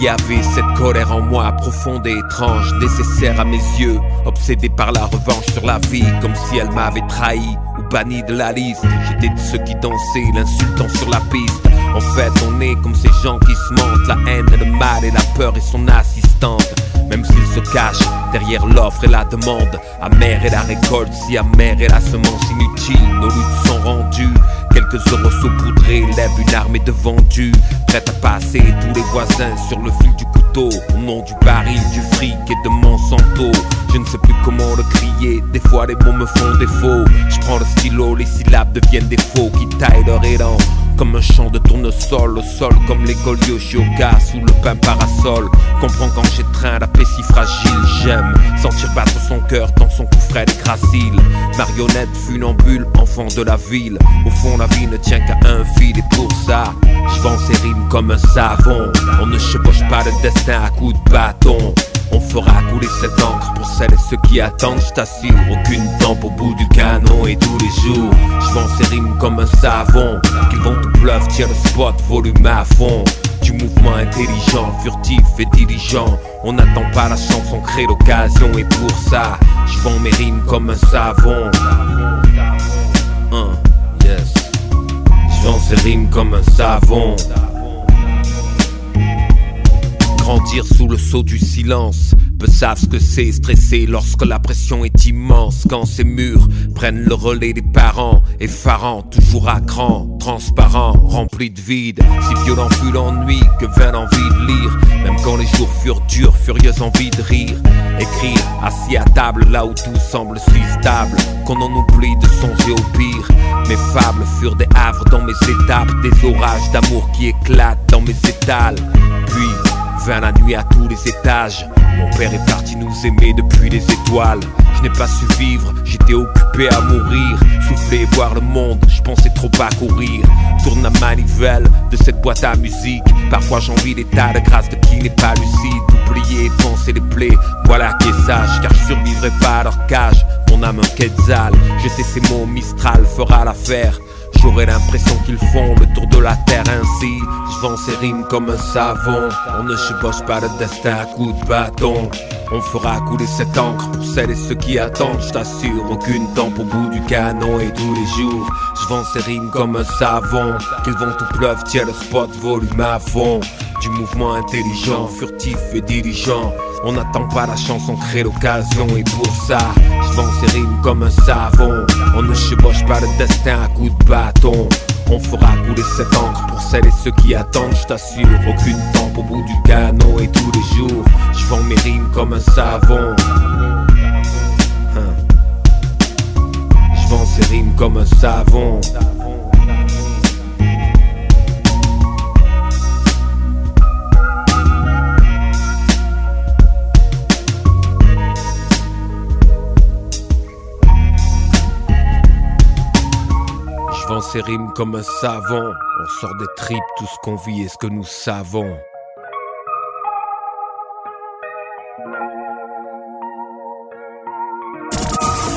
Il y avait cette colère en moi profonde et étrange, nécessaire à mes yeux, obsédé par la revanche sur la vie, comme si elle m'avait trahi ou banni de la liste. J'étais de ceux qui dansaient, l'insultant sur la piste. En fait, on est comme ces gens qui se mentent, la haine, le mal et la peur et son assistante. Même s'ils se cachent derrière l'offre et la demande, amère est la récolte, si amère est la semence inutile. Nos luttes sont rendues, quelques euros saupoudrés lèvent une armée de vendus, prête à passer tous les voisins sur le fil du couteau. Au nom du baril, du fric et de Monsanto. Je ne sais plus comment le crier, des fois les mots me font défaut. Je prends le stylo, les syllabes deviennent des faux qui taillent leur élan. Comme un champ de tournesol, au sol comme les Yoshioka sous le pain parasol. Comprends quand j'étreins la paix si fragile, j'aime sentir battre son cœur tant son coup frais gracile. Marionnette, funambule, enfant de la ville. Au fond, la vie ne tient qu'à un fil et pour ça, je vends ces rimes comme un savon. On ne chevauche pas le destin à coups de bâton. On fera couler cette encre pour celles et ceux qui attendent, je t'assure. Aucune tempe au bout du canon et tous les jours. Je vends ces rimes comme un savon. Qu'ils vont tout bluff, tiens le spot, volume à fond. Du mouvement intelligent, furtif et diligent. On n'attend pas la chance, on crée l'occasion. Et pour ça, je vends mes rimes comme un savon. Hein, yes. Je ces rimes comme un savon. Grandir sous le sceau du silence. Peu savent ce que c'est stresser lorsque la pression est immense. Quand ces murs prennent le relais des parents, effarant, toujours à cran, transparent, rempli de vide. Si violent fut l'ennui que vint l'envie de lire. Même quand les jours furent durs, furieuse envie de rire. Écrire, assis à table là où tout semble si stable. Qu'on en oublie de songer au pire. Mes fables furent des havres dans mes étapes, des orages d'amour qui éclatent dans mes étals. Puis, Vint la nuit à tous les étages. Mon père est parti nous aimer depuis les étoiles. Je n'ai pas su vivre, j'étais occupé à mourir. Souffler voir le monde, je pensais trop à courir. Tourne la manivelle de cette boîte à musique. Parfois j'envie l'état de grâce de qui n'est pas lucide. Oublier penser les plaies, voilà qui est sage. Car je survivrai pas à leur cage. Mon âme un quetzal, jeter ces mots Mistral fera l'affaire. J'aurais l'impression qu'ils font le tour de la terre ainsi. Je vends ces rimes comme un savon. On ne chevauche pas le destin à coups de bâton. On fera couler cette encre pour celles et ceux qui attendent. Je t'assure, aucune tempe au bout du canon et tous les jours. Je vends ces rimes comme un savon. Qu'ils vont tout pleuve, tiens le spot, volume à fond. Du mouvement intelligent, furtif et diligent. On n'attend pas la chance, on crée l'occasion. Et pour ça, je vends ces rimes comme un savon. On ne chevauche pas le destin à coups de bâton. On fera couler cette encre pour celles et ceux qui attendent, je t'assure, aucune tempe au bout du canon et tous les jours, je vends mes rimes comme un savon. Hein. Ces rimes comme un savon. Ces rimes comme un savon. On sort des tripes tout ce qu'on vit et ce que nous savons.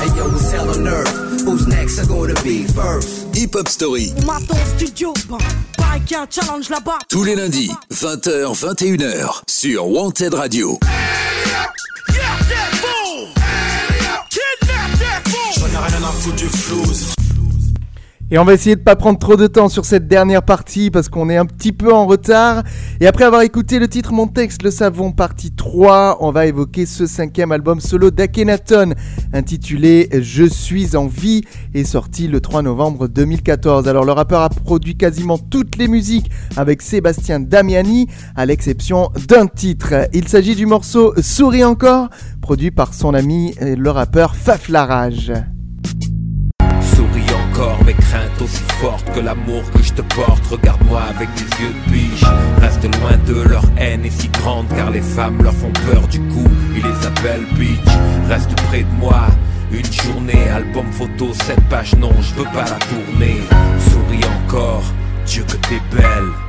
Hey yo, what's hell on earth? Who's next? Are gonna be first? Hip Hop Story. Maton studio, challenge là-bas. Tous les lundis, 20h, 21h, sur Wanted Radio. J'en ai rien à foutre du flouze. Et on va essayer de pas prendre trop de temps sur cette dernière partie parce qu'on est un petit peu en retard. Et après avoir écouté le titre Mon texte, le savon, partie 3, on va évoquer ce cinquième album solo d'Akhenaton intitulé Je suis en vie et sorti le 3 novembre 2014. Alors le rappeur a produit quasiment toutes les musiques avec Sébastien Damiani à l'exception d'un titre. Il s'agit du morceau Souris encore, produit par son ami euh, le rappeur Faflarage. Encore mes craintes aussi fortes que l'amour que je te porte. Regarde-moi avec des yeux de biche. Reste loin de leur haine est si grande car les femmes leur font peur. Du coup, ils les appellent bitch. Reste près de moi. Une journée, album photo, cette page non, je veux pas la tourner. Souris encore, Dieu que t'es belle.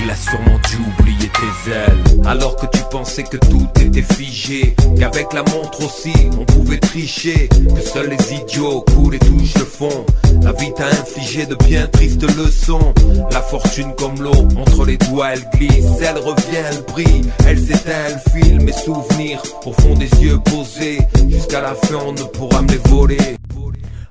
Il a sûrement dû oublier tes ailes. Alors que tu pensais que tout était figé. Qu'avec la montre aussi on pouvait tricher. Que seuls les idiots coulent et touchent le fond. La vie t'a infligé de bien tristes leçons. La fortune comme l'eau entre les doigts elle glisse. Elle revient, elle brille, elle s'éteint, elle file Mes souvenirs au fond des yeux posés. Jusqu'à la fin on ne pourra me les voler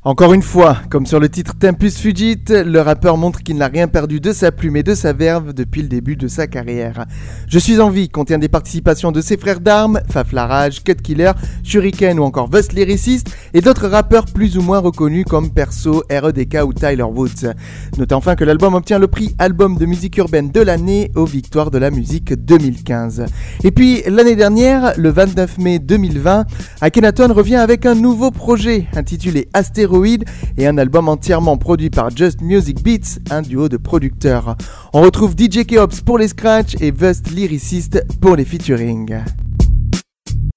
Encore une fois, comme sur le titre Tempus Fugit, le rappeur montre qu'il n'a rien perdu de sa plume et de sa verve depuis le début de sa carrière. Je suis en vie contient des participations de ses frères d'armes, Faflarage, Cut Killer, Shuriken ou encore Vust Lyricist et d'autres rappeurs plus ou moins reconnus comme Perso, REDK ou Tyler Woods. Notez enfin que l'album obtient le prix Album de musique urbaine de l'année aux Victoires de la musique 2015. Et puis l'année dernière, le 29 mai 2020, Akhenaton revient avec un nouveau projet intitulé Et un album entièrement produit par Just Music Beats, un duo de producteurs. On retrouve DJ Keops pour les scratchs et Vust Lyricist pour les featuring.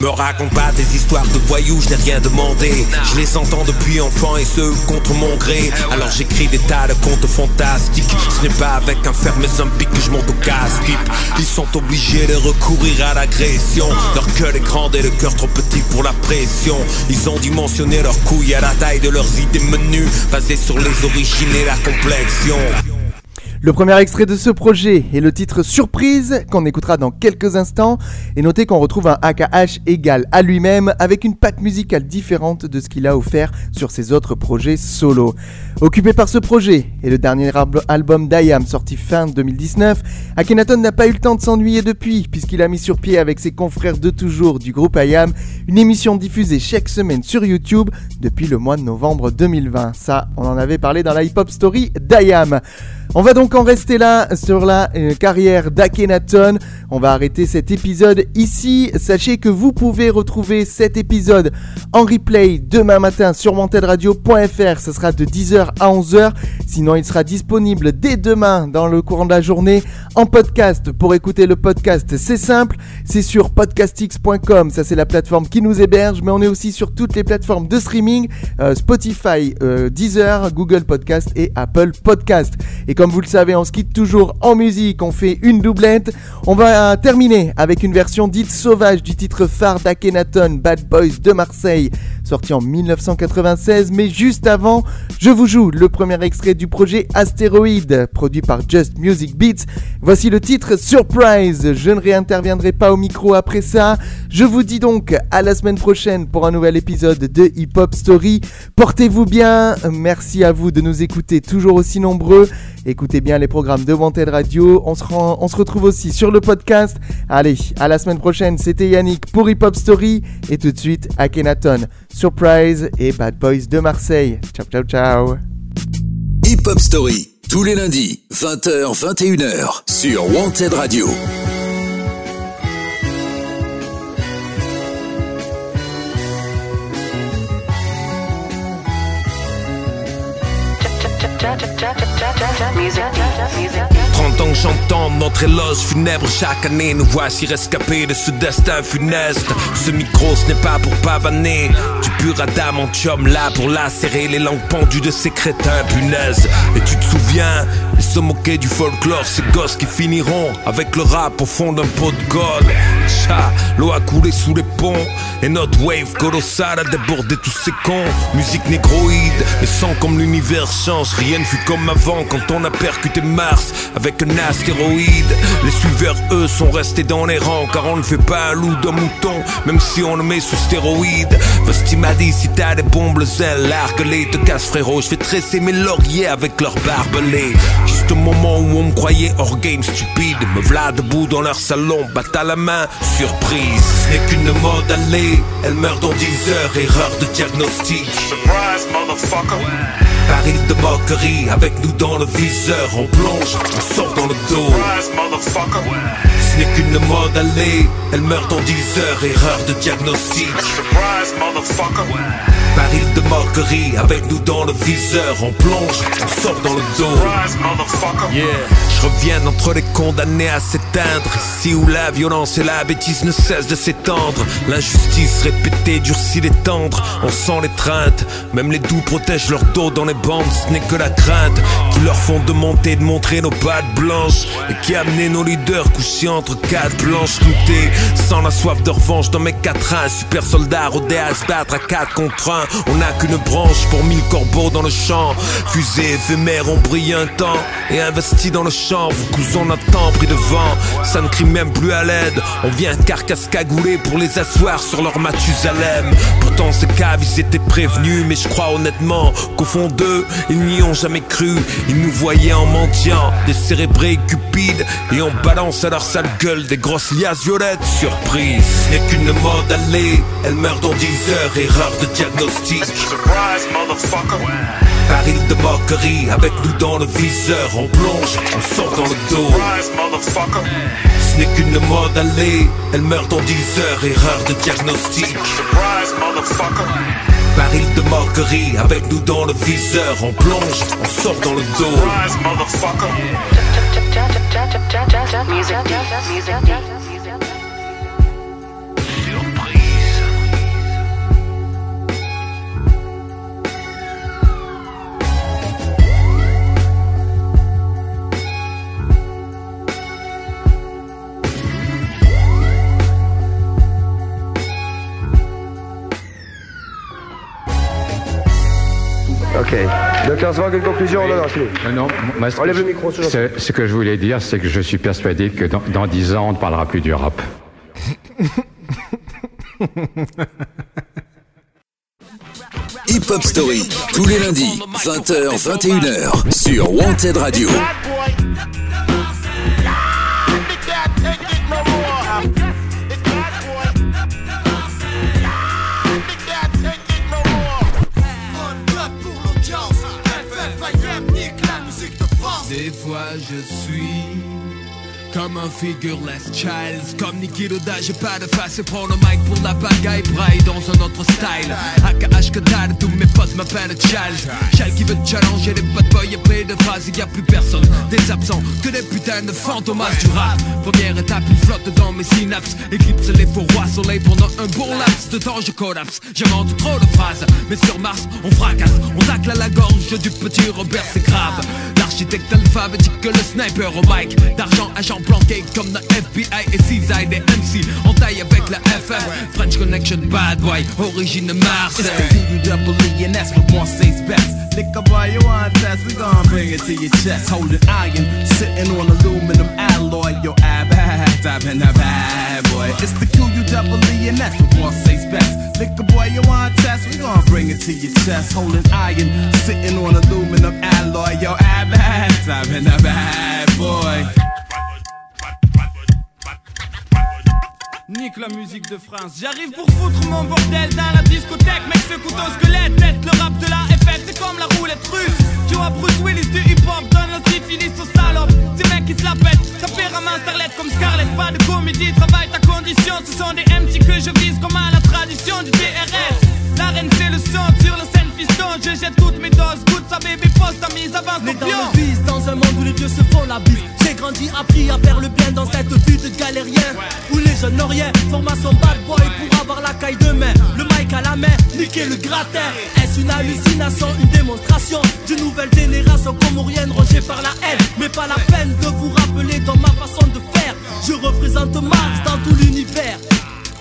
Me raconte pas des histoires de voyous, je n'ai rien demandé. Je les entends depuis enfant et ce contre mon gré. Alors j'écris des tas de contes fantastiques. Ce n'est pas avec un ferme zombie que je monte au casse-pipe. Ils sont obligés de recourir à l'agression. Leur cœur est grand et le cœur trop petit pour la pression. Ils ont dimensionné leurs couilles à la taille de leurs idées menues, basées sur les origines et la complexion. Le premier extrait de ce projet est le titre Surprise qu'on écoutera dans quelques instants et notez qu'on retrouve un AKH égal à lui-même avec une patte musicale différente de ce qu'il a offert sur ses autres projets solo. Occupé par ce projet et le dernier album d'Ayam sorti fin 2019, Akhenaton n'a pas eu le temps de s'ennuyer depuis puisqu'il a mis sur pied avec ses confrères de toujours du groupe Ayam une émission diffusée chaque semaine sur YouTube depuis le mois de novembre 2020. Ça, on en avait parlé dans la hip-hop story d'Ayam. On va donc en rester là sur la euh, carrière d'Akhenaton. On va arrêter cet épisode ici. Sachez que vous pouvez retrouver cet épisode en replay demain matin sur montedradio.fr. Ce sera de 10h à 11h. Sinon, il sera disponible dès demain dans le courant de la journée en podcast. Pour écouter le podcast, c'est simple. C'est sur podcastx.com. Ça, c'est la plateforme qui nous héberge. Mais on est aussi sur toutes les plateformes de streaming euh, Spotify, euh, Deezer, Google Podcast et Apple Podcast. Comme vous le savez, on se quitte toujours en musique, on fait une doublette. On va terminer avec une version dite sauvage du titre phare d'Akhenaton, Bad Boys de Marseille. sorti en 1996, mais juste avant, je vous joue le premier extrait du projet Astéroïde, produit par Just Music Beats. Voici le titre Surprise. Je ne réinterviendrai pas au micro après ça. Je vous dis donc à la semaine prochaine pour un nouvel épisode de Hip Hop Story. Portez-vous bien. Merci à vous de nous écouter toujours aussi nombreux. Écoutez bien les programmes de Wanted Radio. On se, rend- on se retrouve aussi sur le podcast. Allez, à la semaine prochaine. C'était Yannick pour Hip Hop Story. Et tout de suite, Akhenaton, Surprise et Bad Boys de Marseille. Ciao, ciao, ciao. Hip Hop Story, tous les lundis, 20h, 21h, sur Wanted Radio. 30 ans que j'entends notre éloge funèbre chaque année. Nous voici rescapés de ce destin funeste. Ce micro ce n'est pas pour pavaner. Du pur adamantium là pour lacérer les langues pendues de ces crétins punaises. Et tu te souviens, ils se moquaient du folklore Ces gosses qui finiront avec le rap au fond d'un pot de gold L'eau a coulé sous les ponts. Et notre wave colossale a débordé tous ces cons Musique négroïde, mais sans comme l'univers change. Rien ne fut comme avant quand on a percuté Mars avec un astéroïde. Les suiveurs eux sont restés dans les rangs Car on ne fait pas un loup d'un mouton Même si on le met sous stéroïde. Vesti m'a dit si t'as des bombes ailes Largue-les, te casse frérot. Je vais tresser mes lauriers avec leurs barbelés Juste au moment où on me croyait hors game stupide. Me v'là debout dans leur salon Batte à la main, surprise Ce n'est qu'une mode allée Elle meurt dans 10 heures, erreur de diagnostic Surprise, motherfucker. Baril de moquerie, avec nous dans le viseur On plonge, on sort dans le dos Surprise, motherfucker. Ce n'est qu'une mode allée Elle meurt dans 10 heures, erreur de diagnostic Surprise, motherfucker. Baril de moquerie, avec nous dans le viseur. On plonge, on sort dans le dos. Yeah. Je reviens entre les condamnés à s'éteindre. Ici où la violence et la bêtise ne cessent de s'étendre L'injustice répétée durcit les tendres. On sent l'étreinte Même les doux protègent leur dos dans les bandes. Ce n'est que la crainte Qui leur font de monter de montrer nos pattes blanches Et qui a amené nos leaders couchés entre quatre planches loutées Sans la soif de revanche dans mes quatrains Super soldats rodés à se battre à quatre contre un On n'a qu'une branche pour mille corbeaux dans le champ. Fusées éphémères ont brillé un temps Et investi dans le champ. Vous cousons notre temps pris de vent Ça ne crie même plus à l'aide. On vient carcasse cagoulée pour les asseoir sur leur Mathusalem. Pourtant ces caves ils étaient prévenus Mais je crois honnêtement qu'au fond d'eux Ils n'y ont jamais cru. Ils nous voyaient en mendiant Décérébrés et cupides Et on balance à leur sale gueule Des grosses liasses violettes. Surprise n'est qu'une mode allée Elle meurt dans 10 heures Erreur de diagnostic Surprise, motherfucker. Baril de moquerie Avec nous dans le viseur On plonge, on sort dans le dos Surprise, motherfucker. Ce n'est qu'une mode allée Elle meurt dans 10 heures Erreur de diagnostic Surprise, motherfucker. Baril de moquerie Avec nous dans le viseur On plonge, on sort dans le dos Surprise, motherfucker. Ok. Docteur Zwang, une conclusion Non, non. Non, non, moi, ce, Enlève que le micro, ce, ce que je voulais dire, c'est que je suis persuadé que dans, dans 10 ans, on ne parlera plus du rap. <laughs> Hip Hop Story, tous les lundis, 20h, 21h, sur Wanted Radio. Des fois je suis comme un figureless child. Comme Niki Loda, j'ai pas de face. Et prends le mic pour la bagaille Braille dans un autre style. AKH que dalle, tous mes potes m'appellent Child Child qui veut challenger les bad boys. Et plein de phrases Il y a plus personne, des absents, que des putains de fantomas. Du rap Première étape, il flotte dans mes synapses. Éclipse les faux rois soleil pendant un bon laps de temps je collapse. J'invente trop de phrases, mais sur Mars on fracasse. On tacle à la gorge du petit Robert c'est grave. L'architecte alphabétique que le sniper au mic. D'argent, agent, planqués comme la FBI et Cisaille des MC. On taille avec la FF, French Connection, bad boy, origine Marseille. It's the double and that's what Marseille's best. Lick up all you want test, we gon' bring it to your chest. Holding iron, sitting on aluminum alloy. Yo, ab, and a bad boy. It's the QU double and that's what Marseille's best. Lick boy, you want test, we gon' bring it to your chest. Holding iron, sitting on aluminum alloy. Yo, ab, and a bad boy. Nique la musique de France. J'arrive pour foutre mon bordel dans la discothèque. Mec, ce couteau squelette, tête le rap de la FF, c'est comme la roulette russe. Tu vois Bruce Willis du hip hop, donne le syphilis aux salopes. Ces mecs qui se la pètent, ça fait ramasser starlet comme Scarlett. Pas de comédie, travaille ta condition. Ce sont des MC que je vise comme à la tradition du DRS. La reine, c'est le son sur la fiston. Je jette toutes mes doses, goûte sa baby poste, ta mise avance Mais ton dans le vice, dans un monde où les vieux se font la bise. J'ai grandi, appris à faire le bien dans cette vie de galérien Où les jeunes n'ont rien, formation bad boy pour avoir la caille de main. Le mic à la main, niquer le gratin. Est-ce une hallucination, une démonstration D'une nouvelle génération comorienne rongée par la haine? Mais pas la peine de vous rappeler dans ma façon de faire. Je représente Mars dans tout l'univers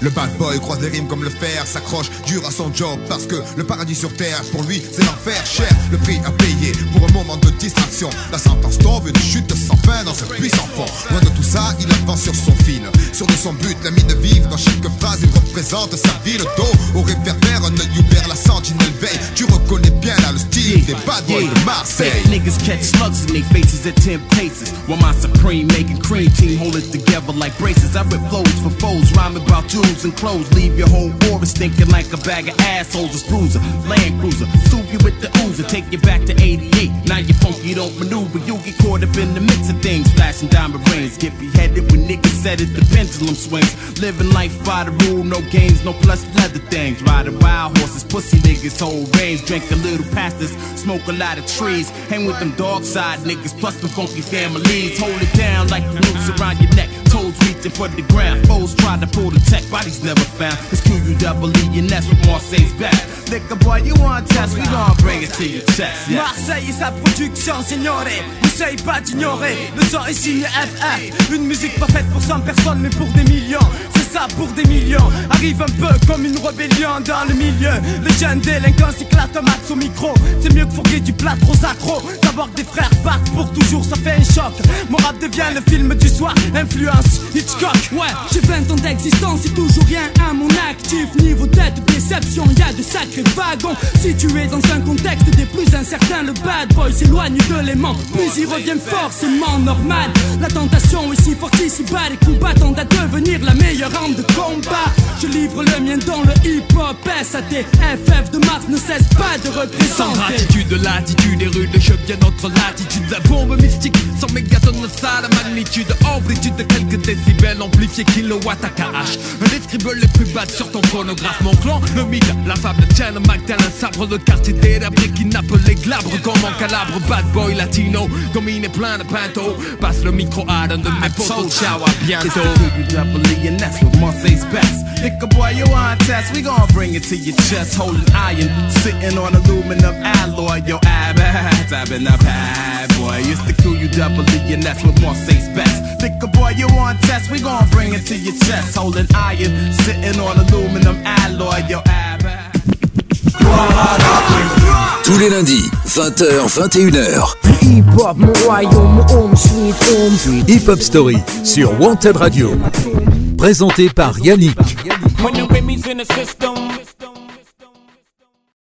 Le bad boy croise les rimes comme le fer, s'accroche dur à son job parce que le paradis sur terre, pour lui, c'est l'enfer cher. Le prix à payer pour un moment de distraction. La sentence tombe, une chute sans fin dans ce puissant fond. Loin de tout ça, il avance sur son fil. Sûr de son but, la mine vive dans chaque phrase, il représente sa vie. Le dos au réverbère, un œil ouvert, la sentinelle veille. Tu reconnais bien là le style des bad boys de Marseille. Fake niggas catch slugs in their faces at 10 paces. While my supreme making cream team hold it together like braces. I rip flows for foes, rhyming about and clothes. Leave your whole aura stinking like a bag of assholes. A bruiser, Land Cruiser, soothe you with the oozer, take you back to 88. Now you funky, don't maneuver, you get caught up in the mix of things. Flashing diamond rings, get beheaded when niggas said it, the pendulum swings. Living life by the rule, no games, no plus leather things. Riding wild horses, pussy niggas, hold range, drink a little pastas, smoke a lot of trees. Hang with them dog side niggas, plus them funky families. Hold it down like the noose around your neck, toes reaching for the ground. Foes try to pull the tech, bodies never found. It's QU double E, and that's what back. Boy, you want test, we gon' bring it to your chest. Marseille et sa production, signoré. N'essaye pas d'ignorer. Le son est FF. Une musique pas faite pour 100 personnes, mais pour des millions. C'est ça pour des millions. Arrive un peu comme une rébellion dans le milieu. Les jeunes délinquants s'éclatent max au micro. C'est mieux que fourguer du plat trop accro. Savoir que des frères partent pour toujours, ça fait un choc. Mon rap devient le film du soir. Influence Hitchcock. Ouais, j'ai 20 ans d'existence et toujours rien à mon actif. Niveau tête, déception, y a de sacrés wagons. Situé dans un contexte des plus incertains, le bad boy s'éloigne de l'aimant. Puis il revient forcément normal. La tentation est si forte, si bas, les coups tendent à devenir la meilleure arme de combat. Je livre le mien dans le hip-hop, SAT, FF de Mars ne cesse pas de Sans représenter. gratitude, latitude et rude, je viens notre latitude. La bombe mystique, sans mégatonnes, ça la magnitude. Amplitude de quelques décibels, amplifié kilowatt à KH. Scribbles les plus bad sur ton chronographe. Mon clan, le mythe, la fable tient le Magdalene, sabre le quartier délabré qui nappe les glabres comme en calabre. Bad boy latino, comme il est plein de pinto. Passe le micro à l'un de mes potos, ciao, à bientôt. the QU double and that's what Marseille's best. Liquor boy, you want test, we gon' bring it to your chest. Holding iron, sitting on aluminum alloy. Yo, and a bad boy. It's the QU double and that's what Marseille's best. Liquor boy, you want test, we gon' bring it to your chest. Holding iron, sitting on aluminum alloy. Yo, ab, Tous les lundis, 20h, 21h. Hip hop, mon royaume, mon home sweet home. Hip Hop Story sur Wanted Radio. Présenté par Yannick. When the